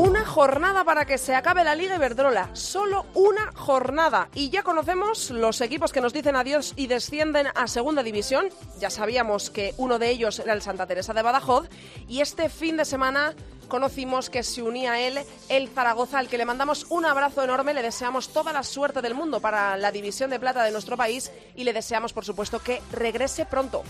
Una jornada para que se acabe la Liga Iberdrola. Solo una jornada. Y ya conocemos los equipos que nos dicen adiós y descienden a Segunda División. Ya sabíamos que uno de ellos era el Santa Teresa de Badajoz. Y este fin de semana conocimos que se unía a él el Zaragoza, al que le mandamos un abrazo enorme, le deseamos toda la suerte del mundo para la división de plata de nuestro país y le deseamos, por supuesto, que regrese pronto.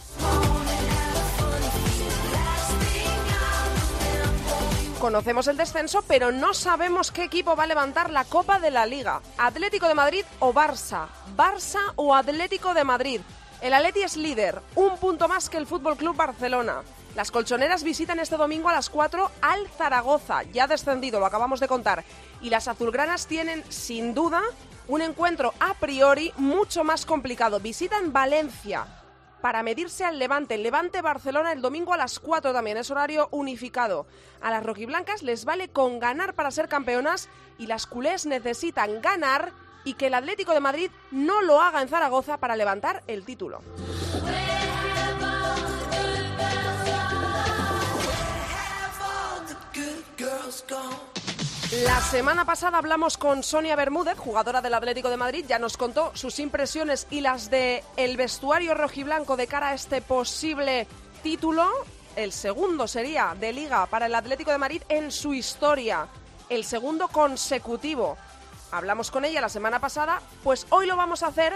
Conocemos el descenso, pero no sabemos qué equipo va a levantar la Copa de la Liga. Atlético de Madrid o Barça. Barça o Atlético de Madrid. El Atleti es líder, un punto más que el Fútbol Club Barcelona. Las colchoneras visitan este domingo a las 4 al Zaragoza, ya descendido, lo acabamos de contar. Y las azulgranas tienen, sin duda, un encuentro a priori mucho más complicado. Visitan Valencia para medirse al Levante. Levante Barcelona el domingo a las 4 también, es horario unificado. A las rojiblancas les vale con ganar para ser campeonas y las culés necesitan ganar y que el Atlético de Madrid no lo haga en Zaragoza para levantar el título. La semana pasada hablamos con Sonia Bermúdez, jugadora del Atlético de Madrid, ya nos contó sus impresiones y las de el vestuario rojiblanco de cara a este posible título. El segundo sería de liga para el Atlético de Madrid en su historia, el segundo consecutivo. Hablamos con ella la semana pasada, pues hoy lo vamos a hacer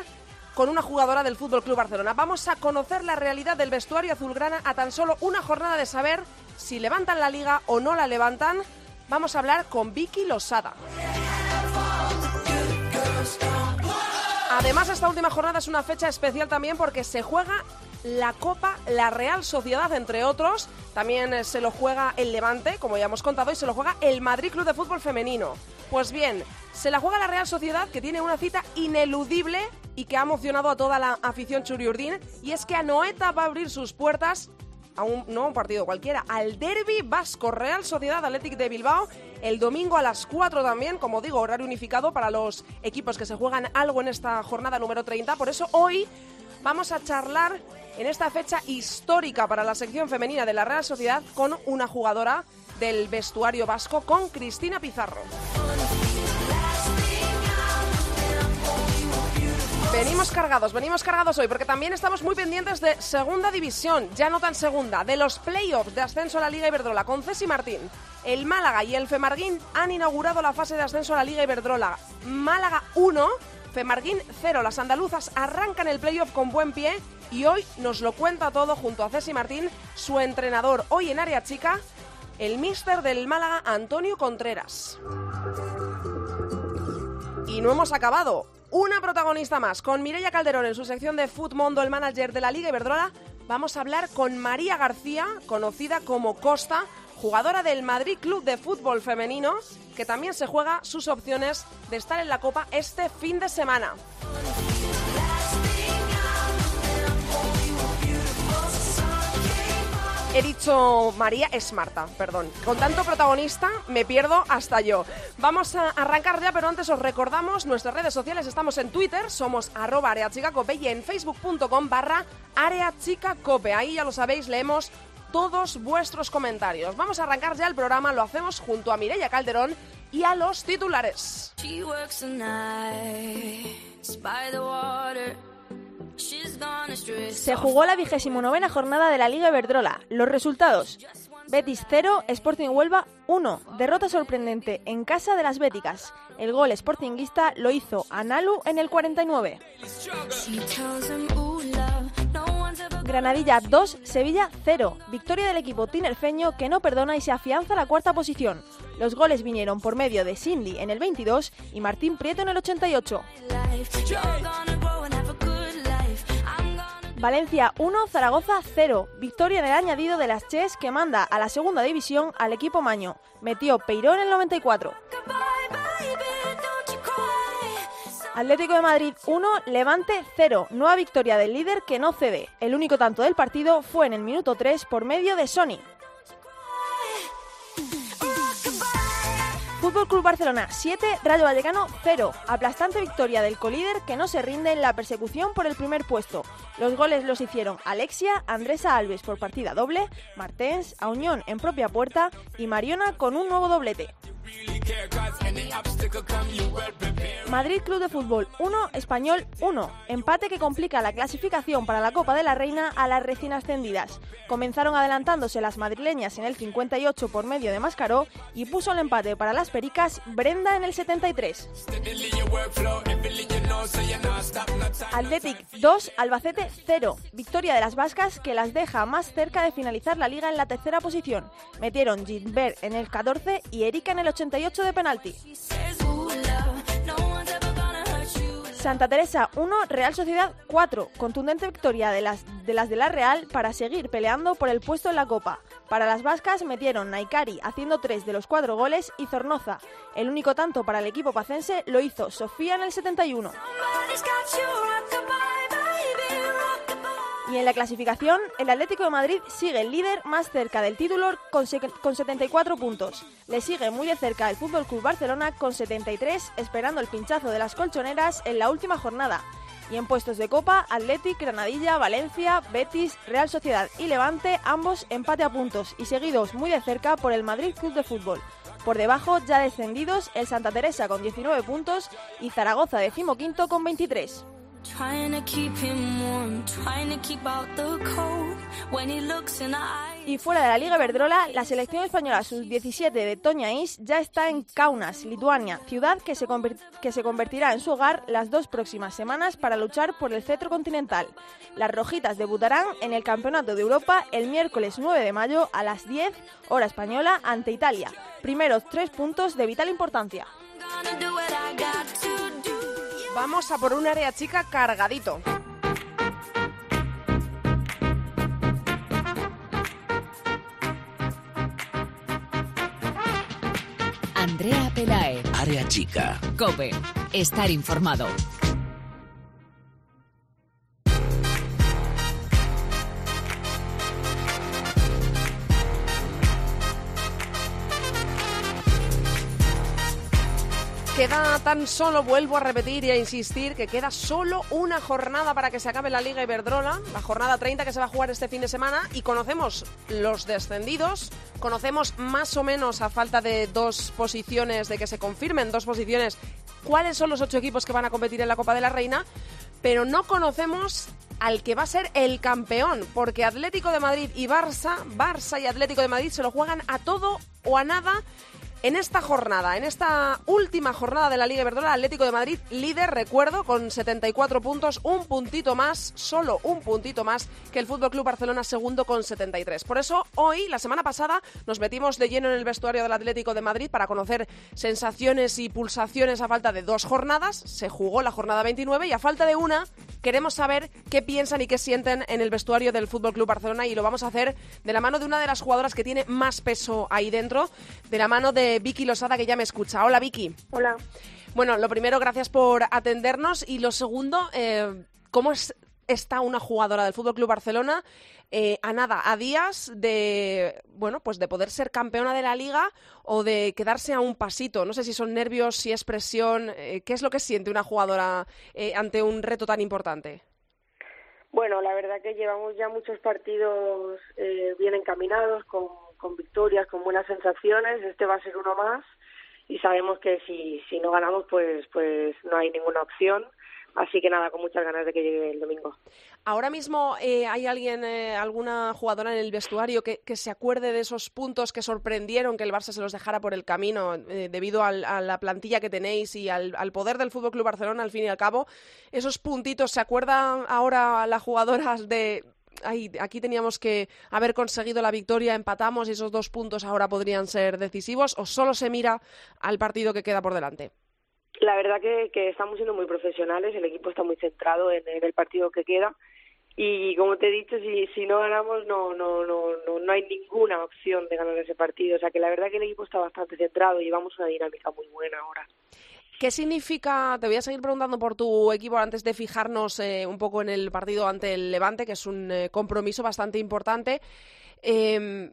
con una jugadora del Fútbol Club Barcelona. Vamos a conocer la realidad del vestuario azulgrana a tan solo una jornada de saber si levantan la liga o no la levantan vamos a hablar con Vicky Losada. Además, esta última jornada es una fecha especial también porque se juega la Copa La Real Sociedad, entre otros. También eh, se lo juega el Levante, como ya hemos contado, y se lo juega el Madrid Club de Fútbol Femenino. Pues bien, se la juega la Real Sociedad, que tiene una cita ineludible y que ha emocionado a toda la afición churiurdín, y es que Anoeta va a abrir sus puertas a un, no a un partido cualquiera, al Derby Vasco Real Sociedad Athletic de Bilbao el domingo a las 4 también, como digo, horario unificado para los equipos que se juegan algo en esta jornada número 30. Por eso hoy vamos a charlar en esta fecha histórica para la sección femenina de la Real Sociedad con una jugadora del vestuario vasco, con Cristina Pizarro. Venimos cargados, venimos cargados hoy porque también estamos muy pendientes de segunda división, ya no tan segunda, de los playoffs de ascenso a la Liga Iberdrola con Ceci Martín. El Málaga y el Femarguín han inaugurado la fase de ascenso a la Liga Iberdrola. Málaga 1, Femarguín 0. Las andaluzas arrancan el playoff con buen pie y hoy nos lo cuenta todo junto a Ceci Martín, su entrenador hoy en área chica, el míster del Málaga, Antonio Contreras. Y no hemos acabado una protagonista más. Con Mireia Calderón en su sección de Mundo, el manager de la Liga Iberdrola, vamos a hablar con María García, conocida como Costa, jugadora del Madrid Club de Fútbol Femenino, que también se juega sus opciones de estar en la Copa este fin de semana. He dicho María es Marta, perdón. Con tanto protagonista me pierdo hasta yo. Vamos a arrancar ya, pero antes os recordamos nuestras redes sociales. Estamos en Twitter, somos arroba areachicacope y en facebook.com barra areachicacope. Ahí ya lo sabéis, leemos todos vuestros comentarios. Vamos a arrancar ya el programa, lo hacemos junto a Mireia Calderón y a los titulares. Se jugó la vigésimo novena jornada de la Liga Iberdrola. Los resultados: Betis 0, Sporting Huelva 1. Derrota sorprendente en casa de las Béticas. El gol sportinguista lo hizo Analu en el 49. Granadilla 2, Sevilla 0. Victoria del equipo tinerfeño que no perdona y se afianza la cuarta posición. Los goles vinieron por medio de Cindy en el 22 y Martín Prieto en el 88. Valencia 1, Zaragoza 0. Victoria en el añadido de las Ches que manda a la segunda división al equipo Maño. Metió Peirón en el 94. Atlético de Madrid 1, Levante 0. Nueva victoria del líder que no cede. El único tanto del partido fue en el minuto 3 por medio de Sony. Fútbol Club Barcelona 7, Rayo Vallecano 0. Aplastante victoria del colíder que no se rinde en la persecución por el primer puesto. Los goles los hicieron Alexia, Andresa Alves por partida doble, Martens, Auñón en propia puerta y Mariona con un nuevo doblete. Madrid Club de Fútbol 1, Español 1. Empate que complica la clasificación para la Copa de la Reina a las recién ascendidas. Comenzaron adelantándose las madrileñas en el 58 por medio de Mascaró y puso el empate para las Pericas Brenda en el 73. Athletic 2, Albacete 0. Victoria de las vascas que las deja más cerca de finalizar la liga en la tercera posición. Metieron Gilbert en el 14 y Erika en el 88 de penalti. Santa Teresa 1, Real Sociedad 4. Contundente victoria de las, de las de la Real para seguir peleando por el puesto en la Copa. Para las vascas metieron Naikari haciendo 3 de los 4 goles y Zornoza. El único tanto para el equipo pacense lo hizo Sofía en el 71. Y en la clasificación, el Atlético de Madrid sigue el líder más cerca del título con, con 74 puntos. Le sigue muy de cerca el Fútbol Club Barcelona con 73, esperando el pinchazo de las colchoneras en la última jornada. Y en puestos de Copa, Atlético, Granadilla, Valencia, Betis, Real Sociedad y Levante, ambos empate a puntos y seguidos muy de cerca por el Madrid Club de Fútbol. Por debajo, ya descendidos, el Santa Teresa con 19 puntos y Zaragoza decimoquinto con 23. Y fuera de la Liga Verdrola, la selección española sub-17 de Toña Is ya está en Kaunas, Lituania, ciudad que se, que se convertirá en su hogar las dos próximas semanas para luchar por el cetro continental. Las rojitas debutarán en el Campeonato de Europa el miércoles 9 de mayo a las 10 hora española ante Italia. Primeros tres puntos de vital importancia. Vamos a por un área chica cargadito. Andrea Pelae. Área chica. Cope. Estar informado. Queda tan solo, vuelvo a repetir y a insistir, que queda solo una jornada para que se acabe la Liga Iberdrola, la jornada 30 que se va a jugar este fin de semana, y conocemos los descendidos, conocemos más o menos a falta de dos posiciones, de que se confirmen dos posiciones, cuáles son los ocho equipos que van a competir en la Copa de la Reina, pero no conocemos al que va a ser el campeón, porque Atlético de Madrid y Barça, Barça y Atlético de Madrid se lo juegan a todo o a nada en esta jornada, en esta última jornada de la Liga Iberdrola, Atlético de Madrid líder, recuerdo, con 74 puntos, un puntito más, solo un puntito más que el Fútbol Club Barcelona segundo con 73. Por eso hoy, la semana pasada, nos metimos de lleno en el vestuario del Atlético de Madrid para conocer sensaciones y pulsaciones a falta de dos jornadas. Se jugó la jornada 29 y a falta de una queremos saber qué piensan y qué sienten en el vestuario del Fútbol Club Barcelona y lo vamos a hacer de la mano de una de las jugadoras que tiene más peso ahí dentro, de la mano de Vicky Losada, que ya me escucha. Hola, Vicky. Hola. Bueno, lo primero, gracias por atendernos. Y lo segundo, eh, ¿cómo está una jugadora del Fútbol Club Barcelona eh, a nada, a días de bueno, pues de poder ser campeona de la liga o de quedarse a un pasito? No sé si son nervios, si es presión. Eh, ¿Qué es lo que siente una jugadora ante un reto tan importante? Bueno, la verdad que llevamos ya muchos partidos bien encaminados, con con victorias, con buenas sensaciones. Este va a ser uno más y sabemos que si, si no ganamos, pues, pues no hay ninguna opción. Así que nada, con muchas ganas de que llegue el domingo. Ahora mismo eh, hay alguien, eh, alguna jugadora en el vestuario que, se acuerde de esos puntos que sorprendieron que el Barça se los dejara por el camino eh, debido al, a la plantilla que tenéis y al, al poder del Fútbol Club Barcelona al fin y al cabo. Esos puntitos, ¿se acuerdan ahora las jugadoras de aquí teníamos que haber conseguido la victoria, empatamos y esos dos puntos ahora podrían ser decisivos o solo se mira al partido que queda por delante? La verdad que, que estamos siendo muy profesionales, el equipo está muy centrado en, el partido que queda y como te he dicho, si, si no ganamos no, no, no, no, no hay ninguna opción de ganar ese partido. O sea que la verdad que el equipo está bastante centrado y llevamos una dinámica muy buena ahora. ¿Qué significa? Te voy a seguir preguntando por tu equipo antes de fijarnos eh, un poco en el partido ante el Levante, que es un eh, compromiso bastante importante. Em,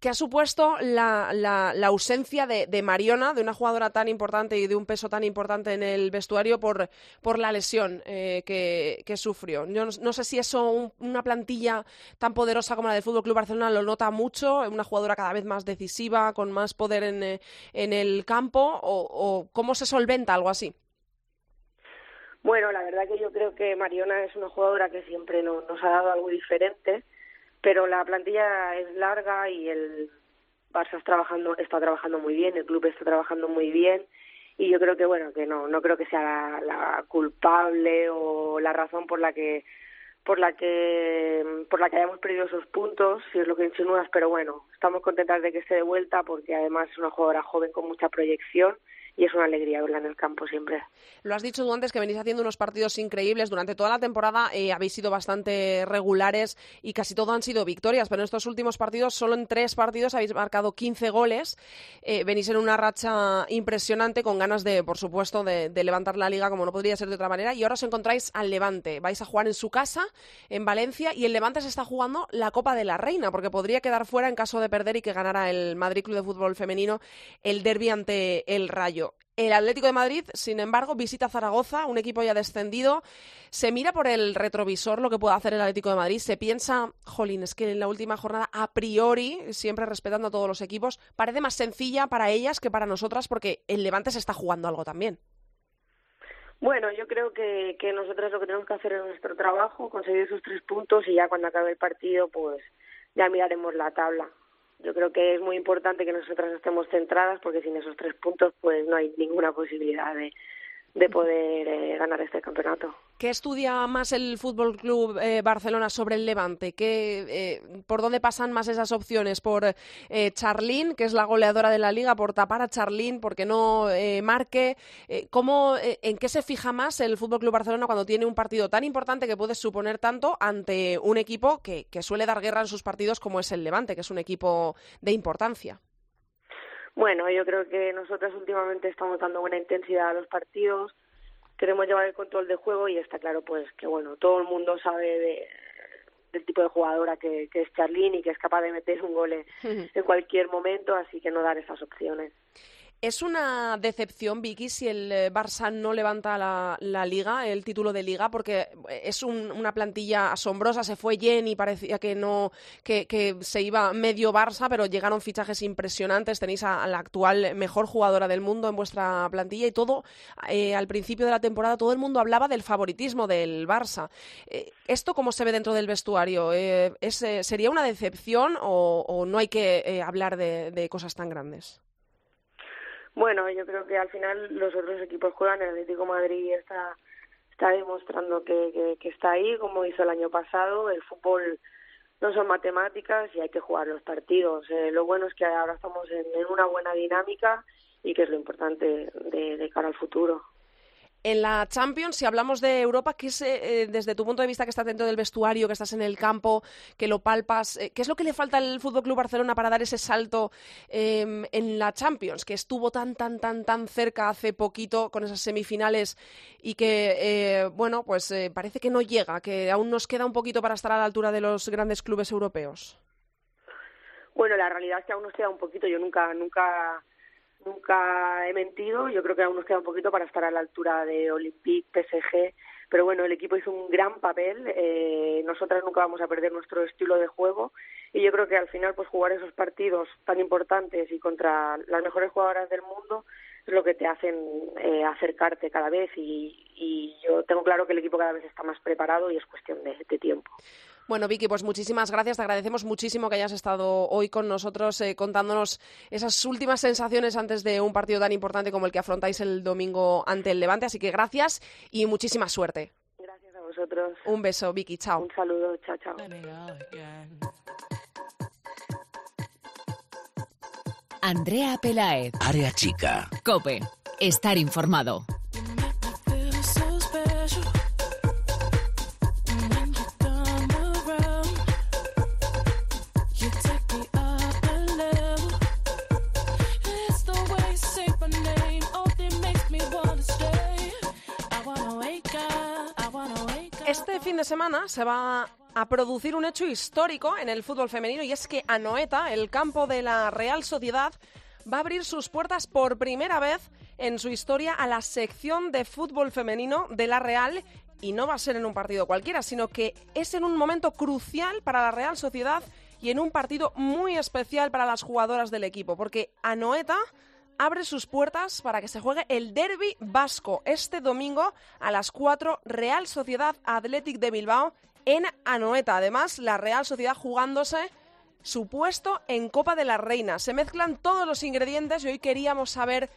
¿Qué ha supuesto la, la, ausencia de, de, Mariona, de una jugadora tan importante y de un peso tan importante en el vestuario por, por la lesión eh, que, que, sufrió? Yo no, sé si eso, una plantilla tan poderosa como la del Fútbol Club Barcelona, lo nota mucho, una jugadora cada vez más decisiva, con más poder en, eh, en el campo, o, o cómo se solventa algo así. Bueno, la verdad que yo creo que Mariona es una jugadora que siempre nos ha dado algo diferente pero la plantilla es larga y el Barça está trabajando, está trabajando muy bien, el club está trabajando muy bien y yo creo que bueno que no no creo que sea la, culpable o la razón por la que por la que por la que hayamos perdido esos puntos si es lo que insinúas pero bueno estamos contentas de que esté de vuelta porque además es una jugadora joven con mucha proyección y es una alegría verla en el campo siempre. Lo has dicho tú antes que venís haciendo unos partidos increíbles durante toda la temporada, eh, habéis sido bastante regulares y casi todo han sido victorias, pero en estos últimos partidos, solo en tres partidos habéis marcado 15 goles, eh, venís en una racha impresionante con ganas de, por supuesto, de, levantar la liga como no podría ser de otra manera y ahora os encontráis al Levante, vais a jugar en su casa, en Valencia, y el Levante se está jugando la Copa de la Reina, porque podría quedar fuera en caso de perder y que ganara el Madrid Club de Fútbol Femenino el derby ante el Rayo. El Atlético de Madrid, sin embargo, visita Zaragoza, un equipo ya descendido. Se mira por el retrovisor lo que puede hacer el Atlético de Madrid. Se piensa, jolín, es que en la última jornada, a priori, siempre respetando a todos los equipos, parece más sencilla para ellas que para nosotras porque el Levante se está jugando algo también. Bueno, yo creo que, que nosotros lo que tenemos que hacer es nuestro trabajo, conseguir esos tres puntos y ya cuando acabe el partido, pues ya miraremos la tabla yo creo que es muy importante que nosotras estemos centradas porque sin esos tres puntos pues no hay ninguna posibilidad de, de poder eh, ganar este campeonato. ¿Qué estudia más el Fútbol Club eh, Barcelona sobre el Levante? ¿Qué, eh, ¿Por dónde pasan más esas opciones? ¿Por Charlín, que es la goleadora de la liga, por tapar a Charlín, porque no marque? ¿cómo, ¿En qué se fija más el Fútbol Club Barcelona cuando tiene un partido tan importante que puede suponer tanto ante un equipo que suele dar guerra en sus partidos como es el Levante, que es un equipo de importancia? Bueno, yo creo que nosotros últimamente estamos dando buena intensidad a los partidos queremos llevar el control de juego y está claro pues que bueno todo el mundo sabe de, del tipo de jugadora que, que es Charlene y que es capaz de meter un gol en cualquier momento así que no dar esas opciones ¿Es una decepción, Vicky, si el eh, Barça no levanta la, liga, el título de liga? Porque es una plantilla asombrosa. Se fue Jenny, parecía que no, que, se iba medio Barça, pero llegaron fichajes impresionantes. Tenéis a, la actual mejor jugadora del mundo en vuestra plantilla y todo, eh, al principio de la temporada, todo el mundo hablaba del favoritismo del Barça. Eh, ¿Esto cómo se ve dentro del vestuario? ¿es, ¿Sería una decepción o, no hay que hablar de cosas tan grandes? Bueno, yo creo que al final los otros equipos juegan, el Atlético Madrid está está demostrando que, que, está ahí, como hizo el año pasado. El fútbol no son matemáticas y hay que jugar los partidos. Eh, lo bueno es que ahora estamos en, una buena dinámica y que es lo importante de cara al futuro. En la Champions, si hablamos de Europa, ¿qué es, eh, desde tu punto de vista que estás dentro del vestuario, que estás en el campo, que lo palpas, eh, qué es lo que le falta al Fútbol Club Barcelona para dar ese salto em, en la Champions, que estuvo tan, tan, tan, tan cerca hace poquito con esas semifinales y que, eh, bueno, pues parece que no llega, que aún nos queda un poquito para estar a la altura de los grandes clubes europeos? Bueno, la realidad es que aún nos queda un poquito. Yo nunca, nunca nunca he mentido, yo creo que aún nos queda un poquito para estar a la altura de Olympique, PSG, pero bueno, el equipo hizo un gran papel, eh, nosotras nunca vamos a perder nuestro estilo de juego y yo creo que al final pues jugar esos partidos tan importantes y contra las mejores jugadoras del mundo es lo que te hacen eh, acercarte cada vez y, y, yo tengo claro que el equipo cada vez está más preparado y es cuestión de, de tiempo. Bueno, Vicky, pues muchísimas gracias. Te agradecemos muchísimo que hayas estado hoy con nosotros eh, contándonos esas últimas sensaciones antes de un partido tan importante como el que afrontáis el domingo ante el Levante. Así que gracias y muchísima suerte. Gracias a vosotros. Un beso, Vicky. Chao. Un saludo. Chao, chao. Andrea Pelaez. Área chica. Cope. Estar informado. De semana se va a producir un hecho histórico en el fútbol femenino y es que Anoeta, el campo de la Real Sociedad, va a abrir sus puertas por primera vez en su historia a la sección de fútbol femenino de la Real. Y no va a ser en un partido cualquiera, sino que es en un momento crucial para la Real Sociedad y en un partido muy especial para las jugadoras del equipo, porque Anoeta abre sus puertas para que se juegue el derby vasco este domingo a las 4 Real Sociedad Athletic de Bilbao en Anoeta. Además, la Real Sociedad jugándose su puesto en Copa de la Reina. Se mezclan todos los ingredientes y hoy queríamos saber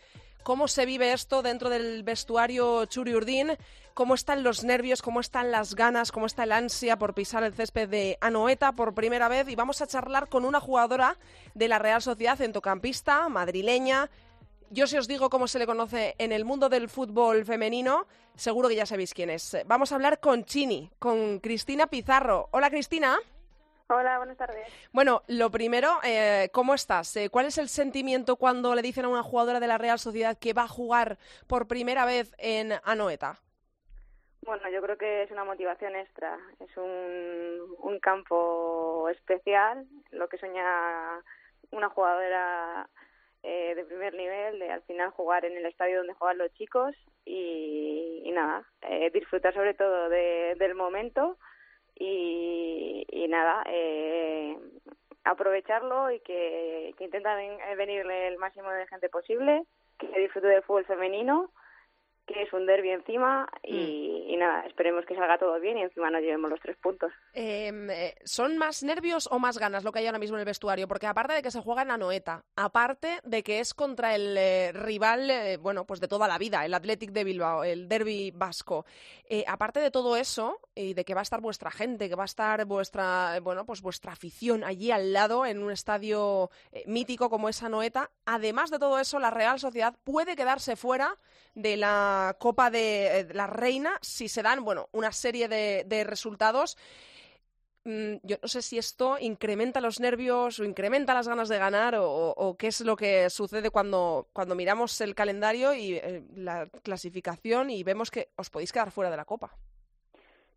cómo se vive esto dentro del vestuario Churi Urdín, cómo están los nervios, cómo están las ganas, cómo está el ansia por pisar el césped de Anoeta por primera vez y vamos a charlar con una jugadora de la Real Sociedad, centrocampista, madrileña, yo si os digo cómo se le conoce en el mundo del fútbol femenino, seguro que ya sabéis quién es. Vamos a hablar con Chini, con Cristina Pizarro. Hola Cristina. Hola, buenas tardes. Bueno, lo primero, eh, ¿cómo estás? Eh, ¿Cuál es el sentimiento cuando le dicen a una jugadora de la Real Sociedad que va a jugar por primera vez en Anoeta? Bueno, yo creo que es una motivación extra. Es un, un campo especial, lo que sueña una jugadora eh, de primer nivel, de al final jugar en el estadio donde juegan los chicos y, nada, eh, disfrutar sobre todo del momento y, nada, eh, aprovecharlo y que, que intentan venir el máximo de gente posible, que disfrute del fútbol femenino que es un derby encima mm. y, nada, esperemos que salga todo bien y encima nos llevemos los tres puntos. Em, eh, ¿Son más nervios o más ganas lo que hay ahora mismo en el vestuario? Porque aparte de que se juega en Anoeta, aparte de que es contra el eh, rival, eh, bueno, pues de toda la vida, el Athletic de Bilbao, el derby vasco, aparte de todo eso y de que va a estar vuestra gente, que va a estar vuestra, bueno, pues vuestra afición allí al lado en un estadio mítico como es Anoeta, además de todo eso, la Real Sociedad puede quedarse fuera de la Copa de eh, la Reina si se dan, bueno, una serie de, resultados. Mm, yo no sé si esto incrementa los nervios o incrementa las ganas de ganar o, qué es lo que sucede cuando, cuando miramos el calendario y eh, la clasificación y vemos que os podéis quedar fuera de la Copa.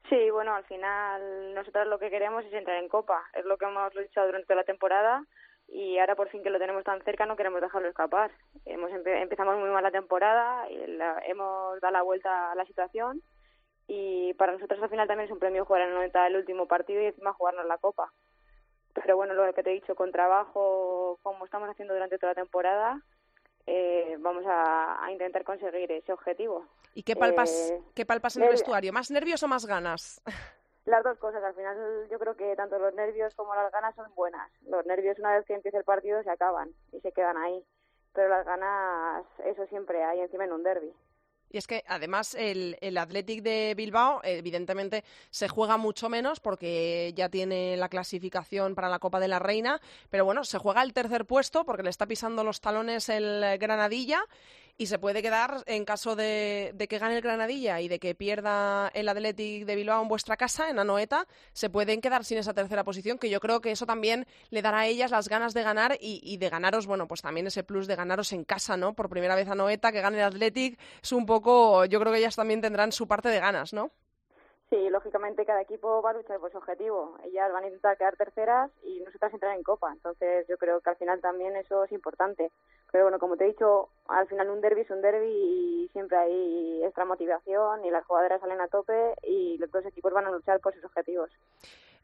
Sí, bueno, al final nosotros lo que queremos es entrar en Copa. Es lo que hemos luchado durante la temporada y ahora por fin que lo tenemos tan cerca no queremos dejarlo escapar. Hemos empezamos muy mal la temporada, y hemos dado la vuelta a la situación y para nosotros al final también es un premio jugar en 90 el último partido y encima jugarnos la copa. Pero bueno, lo que te he dicho, con trabajo, como estamos haciendo durante toda la temporada, eh, vamos a, intentar conseguir ese objetivo. ¿Y qué palpas, eh, qué palpas en el vestuario? ¿Más nervios o más ganas? las dos cosas. Al final yo creo que tanto los nervios como las ganas son buenas. Los nervios una vez que empieza el partido se acaban y se quedan ahí. Pero las ganas, eso siempre hay encima en un derby. Y es que además el, el Athletic de Bilbao evidentemente se juega mucho menos porque ya tiene la clasificación para la Copa de la Reina, pero bueno, se juega el tercer puesto porque le está pisando los talones el Granadilla y se puede quedar en caso de, que gane el Granadilla y de que pierda el Athletic de Bilbao en vuestra casa, en Anoeta, se pueden quedar sin esa tercera posición, que yo creo que eso también le dará a ellas las ganas de ganar y, de ganaros, bueno, pues también ese plus de ganaros en casa, ¿no? Por primera vez Anoeta, que gane el Athletic, es un poco, yo creo que ellas también tendrán su parte de ganas, ¿no? Sí, lógicamente cada equipo va a luchar por su objetivo. Ellas van a intentar quedar terceras y nosotras entrar en Copa. Entonces yo creo que al final también eso es importante. Pero bueno, como te he dicho, al final un derby es un derby y siempre hay extra motivación y las jugadoras salen a tope y los dos equipos van a luchar por sus objetivos.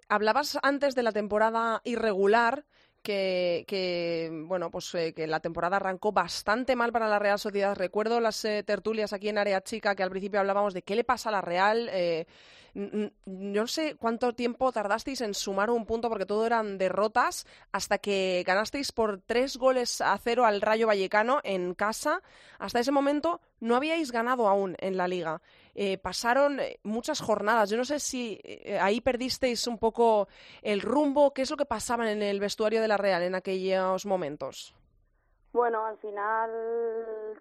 Hablabas antes de la temporada irregular que, que, bueno pues eh, que la temporada arrancó bastante mal para la Real Sociedad. Recuerdo las eh, tertulias aquí en área chica que al principio hablábamos de qué le pasa a la Real. Eh, no sé cuánto tiempo tardasteis en sumar un punto porque todo eran derrotas hasta que ganasteis por tres goles a cero al Rayo Vallecano en casa. Hasta ese momento no habíais ganado aún en la liga. Eh, pasaron eh, muchas jornadas. Yo no sé si eh, ahí perdisteis un poco el rumbo. ¿Qué es lo que pasaba en el vestuario de la Real en aquellos momentos? Bueno, al final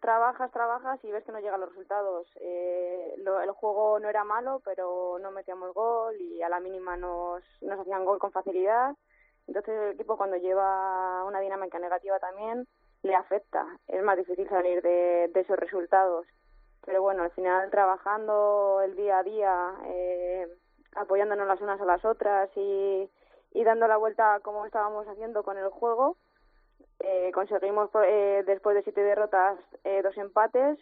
trabajas, trabajas y ves que no llegan los resultados. Eh, el juego no era malo, pero no metíamos gol y a la mínima nos, nos hacían gol con facilidad. Entonces el equipo cuando lleva una dinámica negativa también le afecta. Es más difícil salir de, esos resultados. Pero bueno, al final trabajando el día a día, eh, apoyándonos las unas a las otras y dando la vuelta como estábamos haciendo con el juego. Eh, conseguimos eh, después de siete derrotas eh, dos empates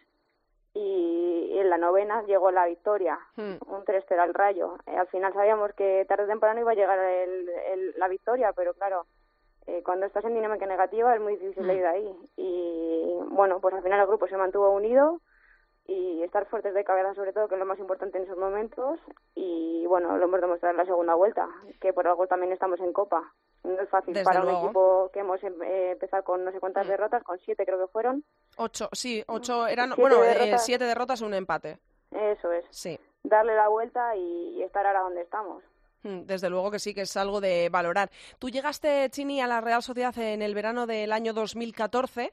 y en la novena llegó la victoria, hmm. un 3-0 al Rayo. Eh, al final sabíamos que tarde o temprano iba a llegar el, la victoria, pero claro, eh, cuando estás en dinámica negativa es muy difícil de hmm. ir ahí. Y bueno, pues al final el grupo se mantuvo unido y estar fuertes de cabeza sobre todo, que es lo más importante en esos momentos. Y bueno, lo hemos demostrado en la segunda vuelta, que por algo también estamos en Copa. No es fácil para un equipo que hemos em, eh, empezado con no sé cuántas mm. derrotas, con siete creo que fueron. Ocho, sí, ocho eran, bueno, eh, derrotas. siete derrotas, un empate. Eso es. Sí. Darle la vuelta y, estar ahora donde estamos. Mm, desde luego que sí, que es algo de valorar. Tú llegaste, Chini, a la Real Sociedad en el verano del año 2014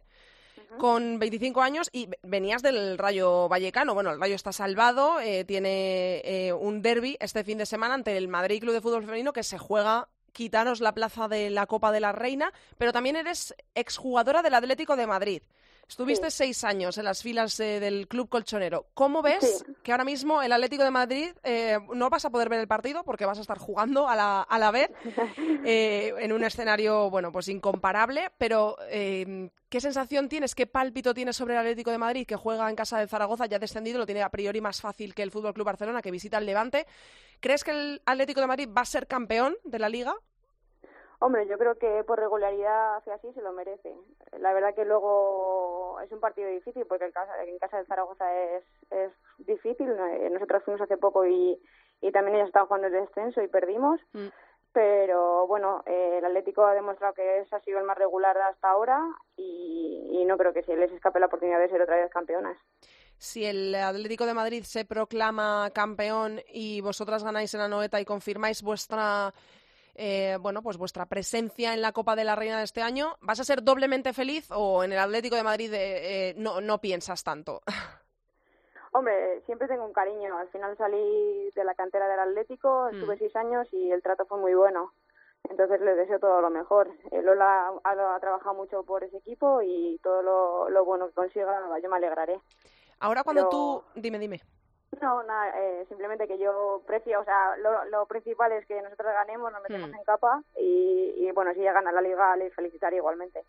con 25 años y venías del Rayo Vallecano. Bueno, el Rayo está salvado, eh, tiene un derby este fin de semana ante el Madrid Club de Fútbol Femenino que se juega quitaros la plaza de la Copa de la Reina, pero también eres exjugadora del Atlético de Madrid. Estuviste seis años en las filas eh, del club colchonero. ¿Cómo ves que ahora mismo el Atlético de Madrid eh, no vas a poder ver el partido porque vas a estar jugando a la, a la vez eh, en un escenario, bueno, pues incomparable, pero ¿qué sensación tienes, qué pálpito tienes sobre el Atlético de Madrid que juega en casa de Zaragoza, ya descendido, lo tiene a priori más fácil que el Fútbol Club Barcelona que visita el Levante? ¿Crees que el Atlético de Madrid va a ser campeón de la liga? Hombre, yo creo que por regularidad hace así se lo merece. La verdad que luego es un partido difícil porque en casa, en casa de Zaragoza es, es difícil. Nosotros fuimos hace poco y, y también ellos estaban jugando el descenso y perdimos. Mm. Pero bueno, eh, el Atlético ha demostrado que ese ha sido el más regular hasta ahora y, y no creo que se les escape la oportunidad de ser otra vez campeonas si el Atlético de Madrid se proclama campeón y vosotras ganáis en la noeta y confirmáis vuestra eh, bueno, pues vuestra presencia en la Copa de la Reina de este año, ¿vas a ser doblemente feliz o en el Atlético de Madrid eh, eh, no, no piensas tanto? Hombre, siempre tengo un cariño. Al final salí de la cantera del Atlético, estuve mm. seis años y el trato fue muy bueno. Entonces le deseo todo lo mejor. Lola ha, trabajado mucho por ese equipo y todo lo, bueno que consiga, yo me alegraré. Ahora cuando tú... Dime, dime. No, nada, eh, simplemente que yo precio, o sea, lo, principal es que nosotros ganemos, nos metemos hmm. en capa y, bueno, si ya gana la liga, le felicitaré igualmente.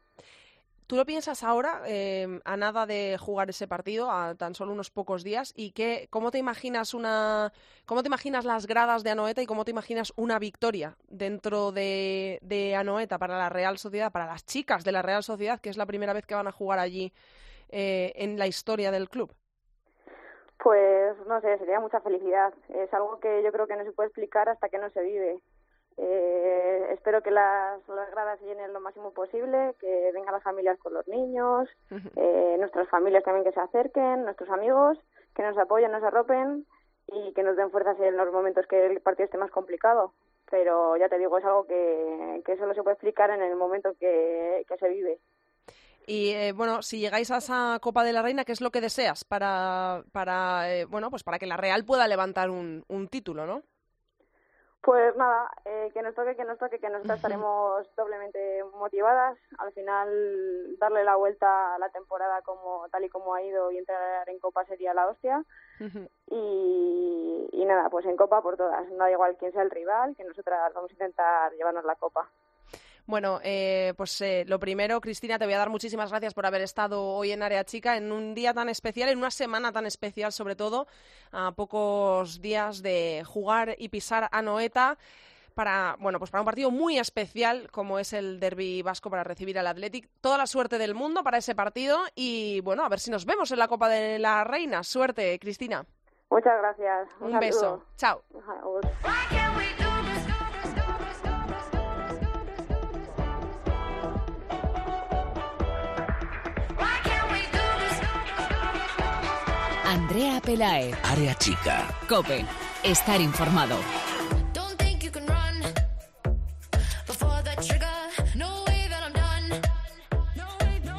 ¿Tú lo piensas ahora, em, a nada de jugar ese partido, a tan solo unos pocos días? ¿Y qué, cómo te imaginas una, cómo te imaginas las gradas de Anoeta y cómo te imaginas una victoria dentro de, de Anoeta para la Real Sociedad, para las chicas de la Real Sociedad, que es la primera vez que van a jugar allí eh, en la historia del club? Pues no sé, sería mucha felicidad. Es algo que yo creo que no se puede explicar hasta que no se vive. Eh, espero que las, las, gradas se llenen lo máximo posible, que vengan las familias con los niños, eh, nuestras familias también que se acerquen, nuestros amigos, que nos apoyen, nos arropen y que nos den fuerzas en los momentos que el partido esté más complicado. Pero ya te digo, es algo que, que solo se puede explicar en el momento que se vive. Y eh, bueno, si llegáis a esa Copa de la Reina, ¿qué es lo que deseas para, para eh, bueno, pues para que la Real pueda levantar un, un título, ¿no? Pues nada, eh, que nos toque, que nos toque, que nosotros estaremos doblemente motivadas. Al final, darle la vuelta a la temporada como tal y como ha ido y entrar en Copa sería la hostia. y, y nada, pues en Copa por todas. No da igual quién sea el rival, que nosotras vamos a intentar llevarnos la Copa. Bueno, eh, pues eh, lo primero, Cristina, te voy a dar muchísimas gracias por haber estado hoy en Área Chica, en un día tan especial, en una semana tan especial, sobre todo, a pocos días de jugar y pisar a Noeta para, bueno, pues para un partido muy especial como es el Derby Vasco para recibir al Athletic. Toda la suerte del mundo para ese partido y, bueno, a ver si nos vemos en la Copa de la Reina. Suerte, Cristina. Muchas gracias. Un, beso. Chao. Andrea Pelae. Área chica. Cope. Estar informado.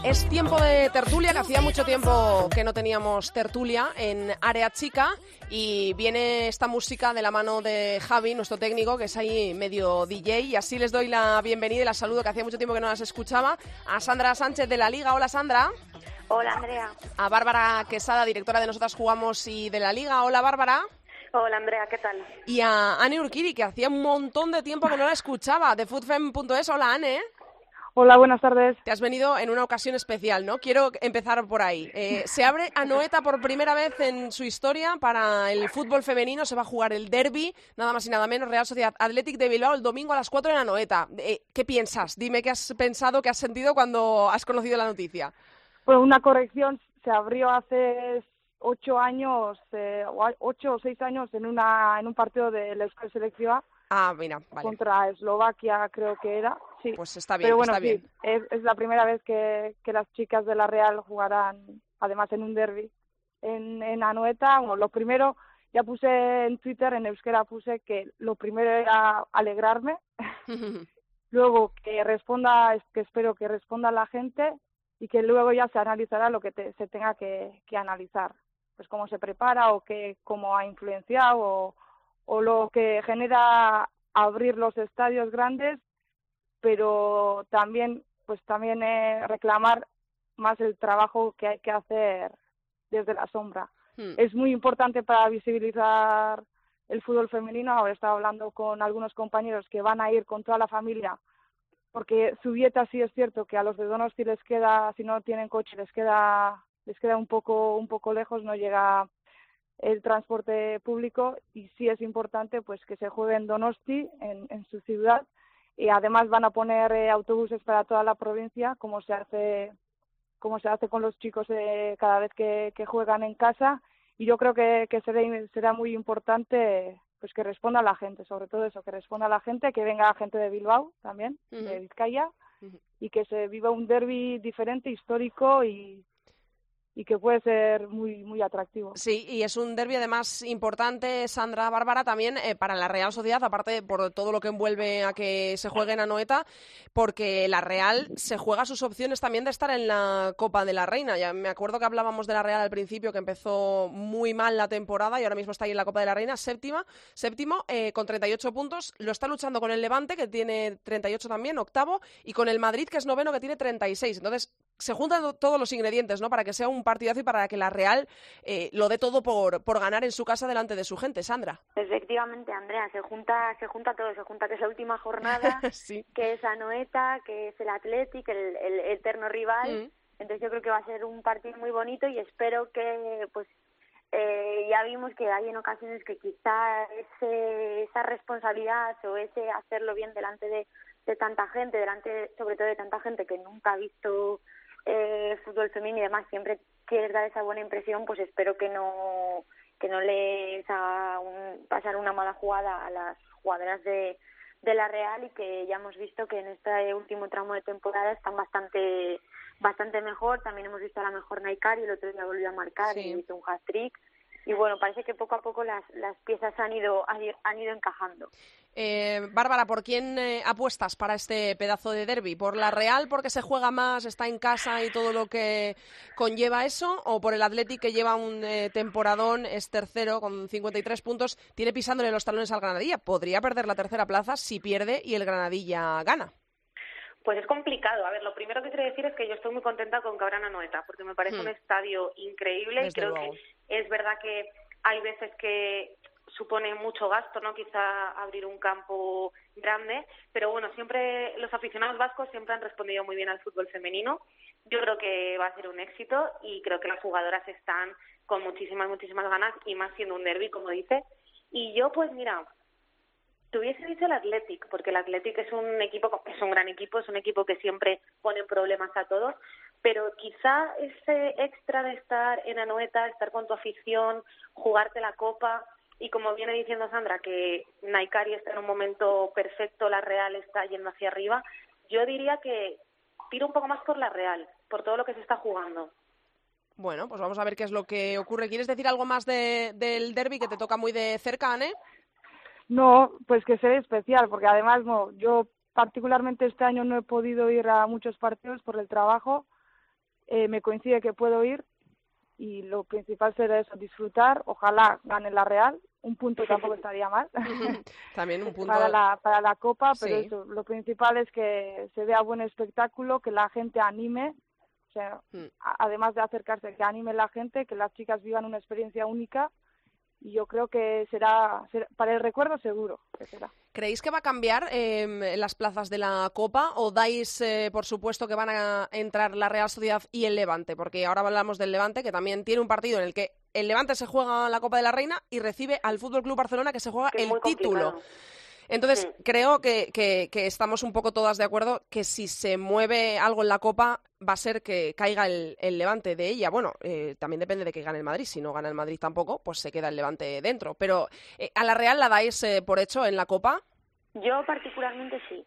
Es tiempo de tertulia, que hacía mucho tiempo que no teníamos tertulia en Área Chica y viene esta música de la mano de Javi, nuestro técnico, que es ahí medio DJ y así les doy la bienvenida y la saludo, que hacía mucho tiempo que no las escuchaba, a Sandra Sánchez de la Liga. Hola Sandra. Hola, Andrea. A Bárbara Quesada, directora de Nosotras Jugamos y de la Liga. Hola, Bárbara. Hola Andrea, ¿qué tal? Y a Anne Urquiri, que hacía un montón de tiempo que no la escuchaba, de foodfem.es. Hola Anne. Hola, buenas tardes. Te has venido en una ocasión especial, ¿no? Quiero empezar por ahí. Eh, se abre Anoeta por primera vez en su historia para el fútbol femenino. Se va a jugar el derby, nada más y nada menos, Real Sociedad Athletic de Bilbao el domingo a las 4 en Anoeta. Eh, ¿Qué piensas? Dime qué has pensado, qué has sentido cuando has conocido la noticia. Pues una corrección, se abrió hace ocho años, eh, ocho o seis años en, una, en un partido de la Selección Ah, mira, vale. Contra Eslovaquia creo que era, sí. Pues está bien, Pero bueno, está bien. Es, es, la primera vez que, que, las chicas de la Real jugarán, además en un derby, en, en Anoeta. Bueno, lo primero, ya puse en Twitter, en euskera puse que lo primero era alegrarme. luego que responda, que espero que responda la gente y que luego ya se analizará lo que se tenga que, que analizar. Pues cómo se prepara o que, cómo ha influenciado o o lo que genera abrir los estadios grandes, pero también pues también eh, reclamar más el trabajo que hay que hacer desde la sombra. Hmm. Es muy importante para visibilizar el fútbol femenino. Ahora he estado hablando con algunos compañeros que van a ir con toda la familia, porque su dieta sí es cierto que a los de Donosti les queda, si no tienen coche, les queda les queda un poco un poco lejos, no llega el transporte público y sí es importante pues que se juegue en Donosti, en, en su ciudad, y además van a poner eh, autobuses para toda la provincia, como se hace como se hace con los chicos eh, cada vez que, que, juegan en casa y yo creo que, que será, será muy importante pues que responda a la gente, sobre todo eso, que responda a la gente, que venga gente de Bilbao también, de Vizcaya, y que se viva un derby diferente, histórico y, y que puede ser muy muy atractivo. Sí, y es un derbi además importante, Sandra Bárbara, también eh, para la Real Sociedad, aparte por todo lo que envuelve a que se juegue en Anoeta, porque la Real se juega sus opciones también de estar en la Copa de la Reina. Ya me acuerdo que hablábamos de la Real al principio, que empezó muy mal la temporada y ahora mismo está ahí en la Copa de la Reina, séptima, séptimo, eh, con 38 puntos. Lo está luchando con el Levante, que tiene 38 también, octavo, y con el Madrid, que es noveno, que tiene 36. Entonces, se juntan todos los ingredientes, ¿no? Para que sea un partidazo y para que la Real eh, lo dé todo por, por ganar en su casa delante de su gente, Sandra. Efectivamente, Andrea, se junta, se junta todo, se junta que es la última jornada, que es Anoeta, que es el Athletic, el, el, eterno rival. Mm. Entonces yo creo que va a ser un partido muy bonito y espero que, pues, eh, ya vimos que hay en ocasiones que quizá ese, esa responsabilidad o ese hacerlo bien delante de, de tanta gente, delante sobre todo de tanta gente que nunca ha visto eh, fútbol femenino y demás siempre quieres dar esa buena impresión, pues espero que no que no les haga un, pasar una mala jugada a las jugadoras de, de la Real y que ya hemos visto que en este último tramo de temporada están bastante bastante mejor. También hemos visto a la mejor Naikari, el otro día volvió a marcar y hizo un hat-trick y bueno, parece que poco a poco las, las piezas han ido, han ido encajando. Eh, Bárbara, ¿por quién eh, apuestas para este pedazo de derby? ¿Por la Real porque se juega más, está en casa y todo lo que conlleva eso? ¿O por el Athletic que lleva un eh, temporadón, es tercero con 53 puntos, tiene pisándole los talones al Granadilla? Podría perder la tercera plaza si pierde y el Granadilla gana. Pues es complicado. A ver, lo primero que quiero decir es que yo estoy muy contenta con Cabrana Noeta, porque me parece hmm. un estadio increíble y creo que es verdad que hay veces que supone mucho gasto, ¿no? Quizá abrir un campo grande, pero bueno, siempre los aficionados vascos siempre han respondido muy bien al fútbol femenino. Yo creo que va a ser un éxito y creo que las jugadoras están con muchísimas, muchísimas ganas y más siendo un derby, como dice. Y yo, pues mira, te hubiese dicho el Athletic, porque el Athletic es un equipo, es un gran equipo, es un equipo que siempre pone problemas a todos, pero quizá ese extra de estar en Anoeta, estar con tu afición, jugarte la copa, y como viene diciendo Sandra, que Naikari está en un momento perfecto, la Real está yendo hacia arriba, yo diría que tiro un poco más por la Real, por todo lo que se está jugando. Bueno, pues vamos a ver qué es lo que ocurre. ¿Quieres decir algo más de, del derby que te toca muy de cerca, Anne? No, pues que sea especial, porque además no, yo particularmente este año no he podido ir a muchos partidos por el trabajo. Eh, me coincide que puedo ir y lo principal será eso, disfrutar. Ojalá gane la Real. Un punto tampoco estaría mal. También un punto. para, la, para la Copa, pero eso, lo principal es que se vea buen espectáculo, que la gente anime. O sea, mm. además de acercarse, que anime la gente, que las chicas vivan una experiencia única y yo creo que será, para el recuerdo seguro que será. ¿Creéis que va a cambiar eh, las plazas de la Copa o dais eh, por supuesto que van a entrar la Real Sociedad y el Levante? Porque ahora hablamos del Levante, que también tiene un partido en el que el Levante se juega la Copa de la Reina y recibe al Fútbol Club Barcelona que se juega el título. Entonces, creo que, que, estamos un poco todas de acuerdo que si se mueve algo en la Copa va a ser que caiga el, levante de ella. Bueno, eh, también depende de que gane el Madrid. Si no gana el Madrid tampoco, pues se queda el levante dentro. Pero, eh, ¿a la Real la dais eh, por hecho en la Copa? Yo particularmente sí.